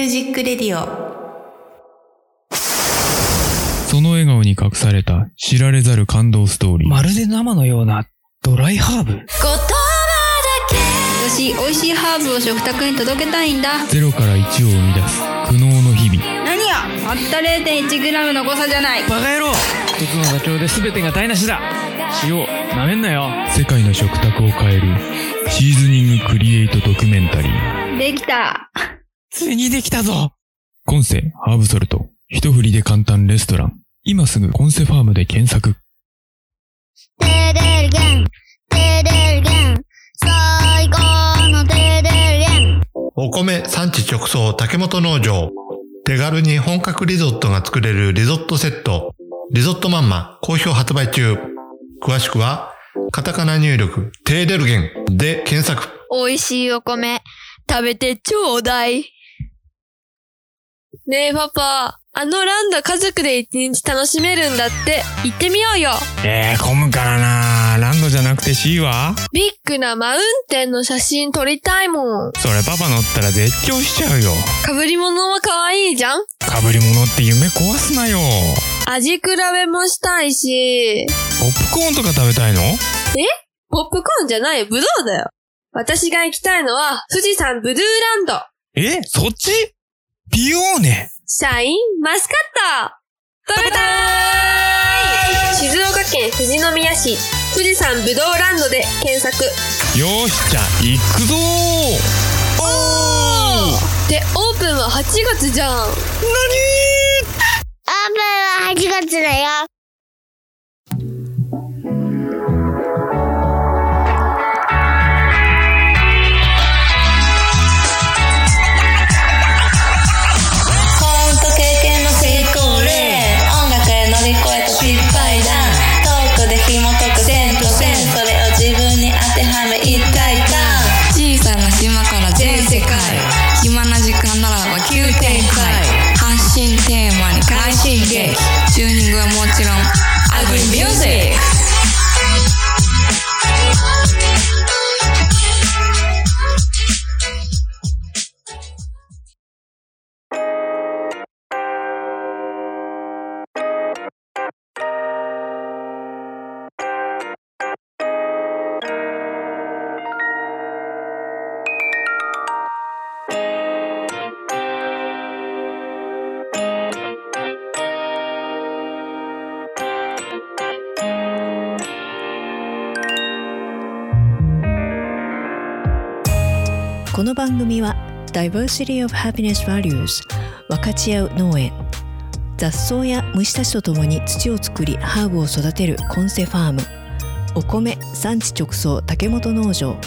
Speaker 6: ージックレディオ。
Speaker 3: その笑顔に隠された知られざる感動ストーリー。
Speaker 7: まるで生のようなドライハーブ。
Speaker 6: 言葉だけ。私美味しいハーブを食卓に届けたいんだ。
Speaker 3: ゼロから1を生み出す苦悩の日々。
Speaker 6: 何や？たった 0.1g の誤差じゃない。
Speaker 7: バカ野郎。一つの妥協で全てが台無しだ。塩なめんなよ。
Speaker 3: 世界の食卓を変えるシーズニングクリエイトドキュメンタリー。
Speaker 6: できた
Speaker 7: ついにできたぞ
Speaker 3: コンセハーブソルト。一振りで簡単レストラン。今すぐコンセファームで検索。
Speaker 8: テレルゲン、テレルゲン、最高のテレルゲン。
Speaker 9: お米産地直送竹本農場。手軽に本格リゾットが作れるリゾットセット。リゾットマンマ好評発売中。詳しくは、カタカナ入力、テーデルゲンで検索。
Speaker 8: 美味しいお米、食べてちょうだい。ねえパパ、
Speaker 10: あのランド家族で一日楽しめるんだって。行ってみようよ。
Speaker 3: えー、混むからなランドじゃなくて C は？
Speaker 10: ビッグなマウンテンの写真撮りたいもん。
Speaker 3: それパパ乗ったら絶叫しちゃうよ。
Speaker 10: 被り物も可愛いじゃん？
Speaker 3: 被り物って夢壊すなよ。
Speaker 10: 味比べもしたいし。
Speaker 3: ポップコーンとか食べたいの？
Speaker 10: え？ポップコーンじゃないよ、ブドウだよ。私が行きたいのは、富士山ブルーランド。
Speaker 3: え？そっち？ピオーネ
Speaker 10: シャインマスカット。食べたーい。静岡県富士宮市。富士山ぶどうランドで検索。
Speaker 3: よーしじゃあ行くぞー。おー。
Speaker 10: でオープンは8月じゃん。
Speaker 8: オープンは8月だよ。
Speaker 1: この番組は Diversity of Happiness Values 分かち合う農園雑草や虫たちとともに土を作りハーブを育てるコンセファームお米産地直送竹本農場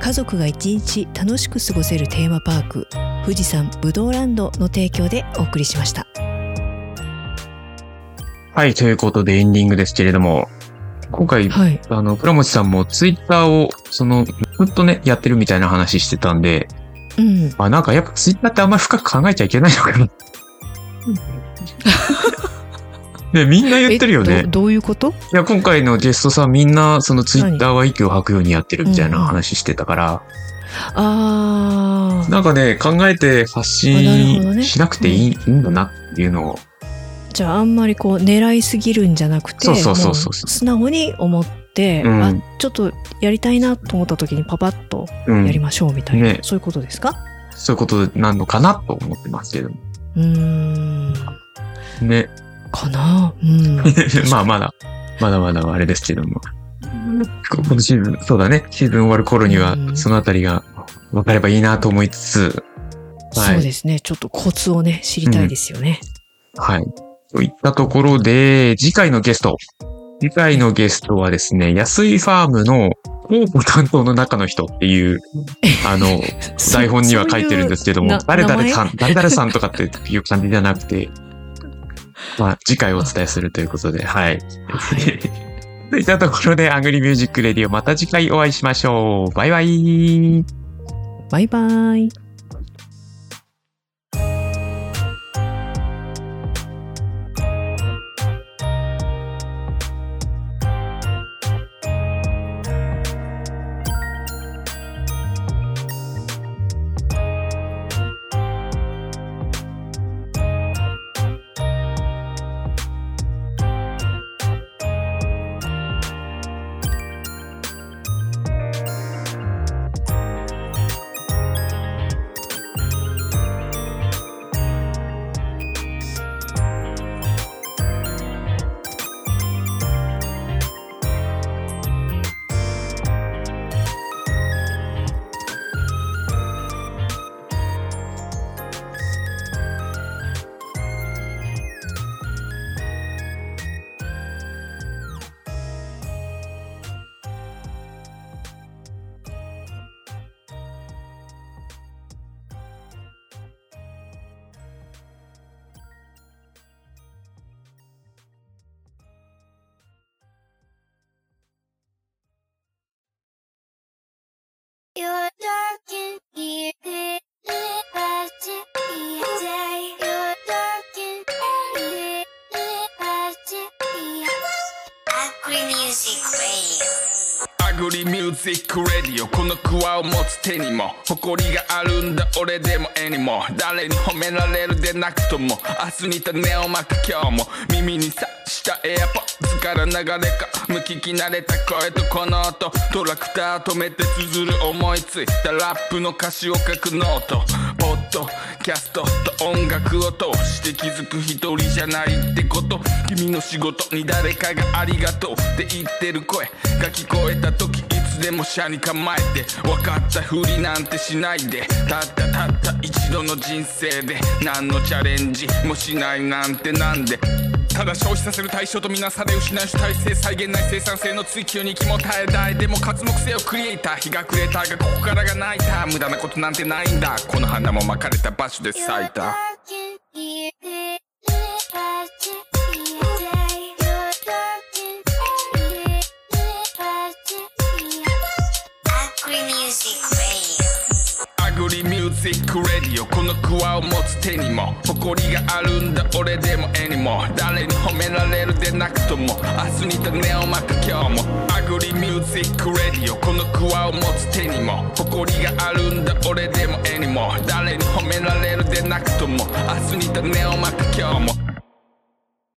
Speaker 1: 家族が一日楽しく過ごせるテーマパーク富士山ぶどうランドの提供でお送りしました。
Speaker 2: はい、ということでエンディングですけれども、今回、
Speaker 1: はい。
Speaker 2: あの、倉持さんもツイッターを、その、ずっとね、やってるみたいな話してたんで、
Speaker 1: うん。
Speaker 2: あ、なんかやっぱツイッターってあんまり深く考えちゃいけないのかな。[laughs] ね、みんな言ってるよね。
Speaker 1: えど。どういうこと？
Speaker 2: いや、今回のゲストさんみんな、そのツイッターは息を吐くようにやってるみたいな話してたから、
Speaker 1: あ
Speaker 2: なんかね、考えて発信しなくていい,、いいんだなっていうのを、
Speaker 1: じゃああんまりこう狙いすぎるんじゃなくて
Speaker 2: そうそうそうそう。
Speaker 1: も素直に思って、
Speaker 2: うん。
Speaker 1: あちょっとやりたいなと思った時にパパッと
Speaker 2: うん。
Speaker 1: やりましょうみたいな、
Speaker 2: ね。
Speaker 1: そういうことですか？
Speaker 2: そういうことなのかなと思ってますけども。
Speaker 1: うーん。
Speaker 2: ね。
Speaker 1: かな？うん。[laughs]
Speaker 2: まあまだ、まだまだあれですけども。ここのシーズン、そうだね。シーズン終わる頃には、そのあたりが分かればいいなと思いつつ、
Speaker 1: そうですね。ちょっとコツをね知りたいですよね、
Speaker 2: はい。といったところで、次回のゲスト。次回のゲストはですね、安井ファームの広報担当の中の人っていう、[laughs] あの、台本には書いてるんですけども
Speaker 1: な、
Speaker 2: 誰々さん、誰々さんとかっていう感じじゃなくて、まあ、次回お伝えするということで、はい。といったところで、アングリーミュージックレディオ、また次回お会いしましょう。バイバイ。
Speaker 1: バイバイ
Speaker 11: グリミュージックレディオこのクワを持つ手にも誇りがあるんだ俺でも絵にも誰に褒められるでなくとも明日に種をまく今日も。耳にさした AirPods から流れ込む聞き慣れた声とこの音。トラクター止めて綴る思いついたラップの歌詞を書くノート。ッドキャストと音楽を通して気づく一人じゃないってこと。君の仕事に誰かがありがとうって言ってる声。が聞こえた時いつでも車に構えて。分かったふりなんてしないで。たったたった一度の人生で何のチャレンジもしないなんてなんで。ただ消費させる対象とみなされ失う主体性再現ない生産性の追求に気も耐えたいでも活目性をクリエイター日が暮れたがここからが泣いた無駄なことなんてないんだこの花も巻かれた場所で咲いたリミュージックレディオこのクワを持つ手にも。誇りがあるんだ俺でも絵にも。誰に褒められるでなくとも。明日に種をまく今日も。アグリミュージックレディオこのクワを持つ手にも。誇りがあるんだ俺でも絵にも。誰に褒められるでなくとも。明日に種をまく今日も。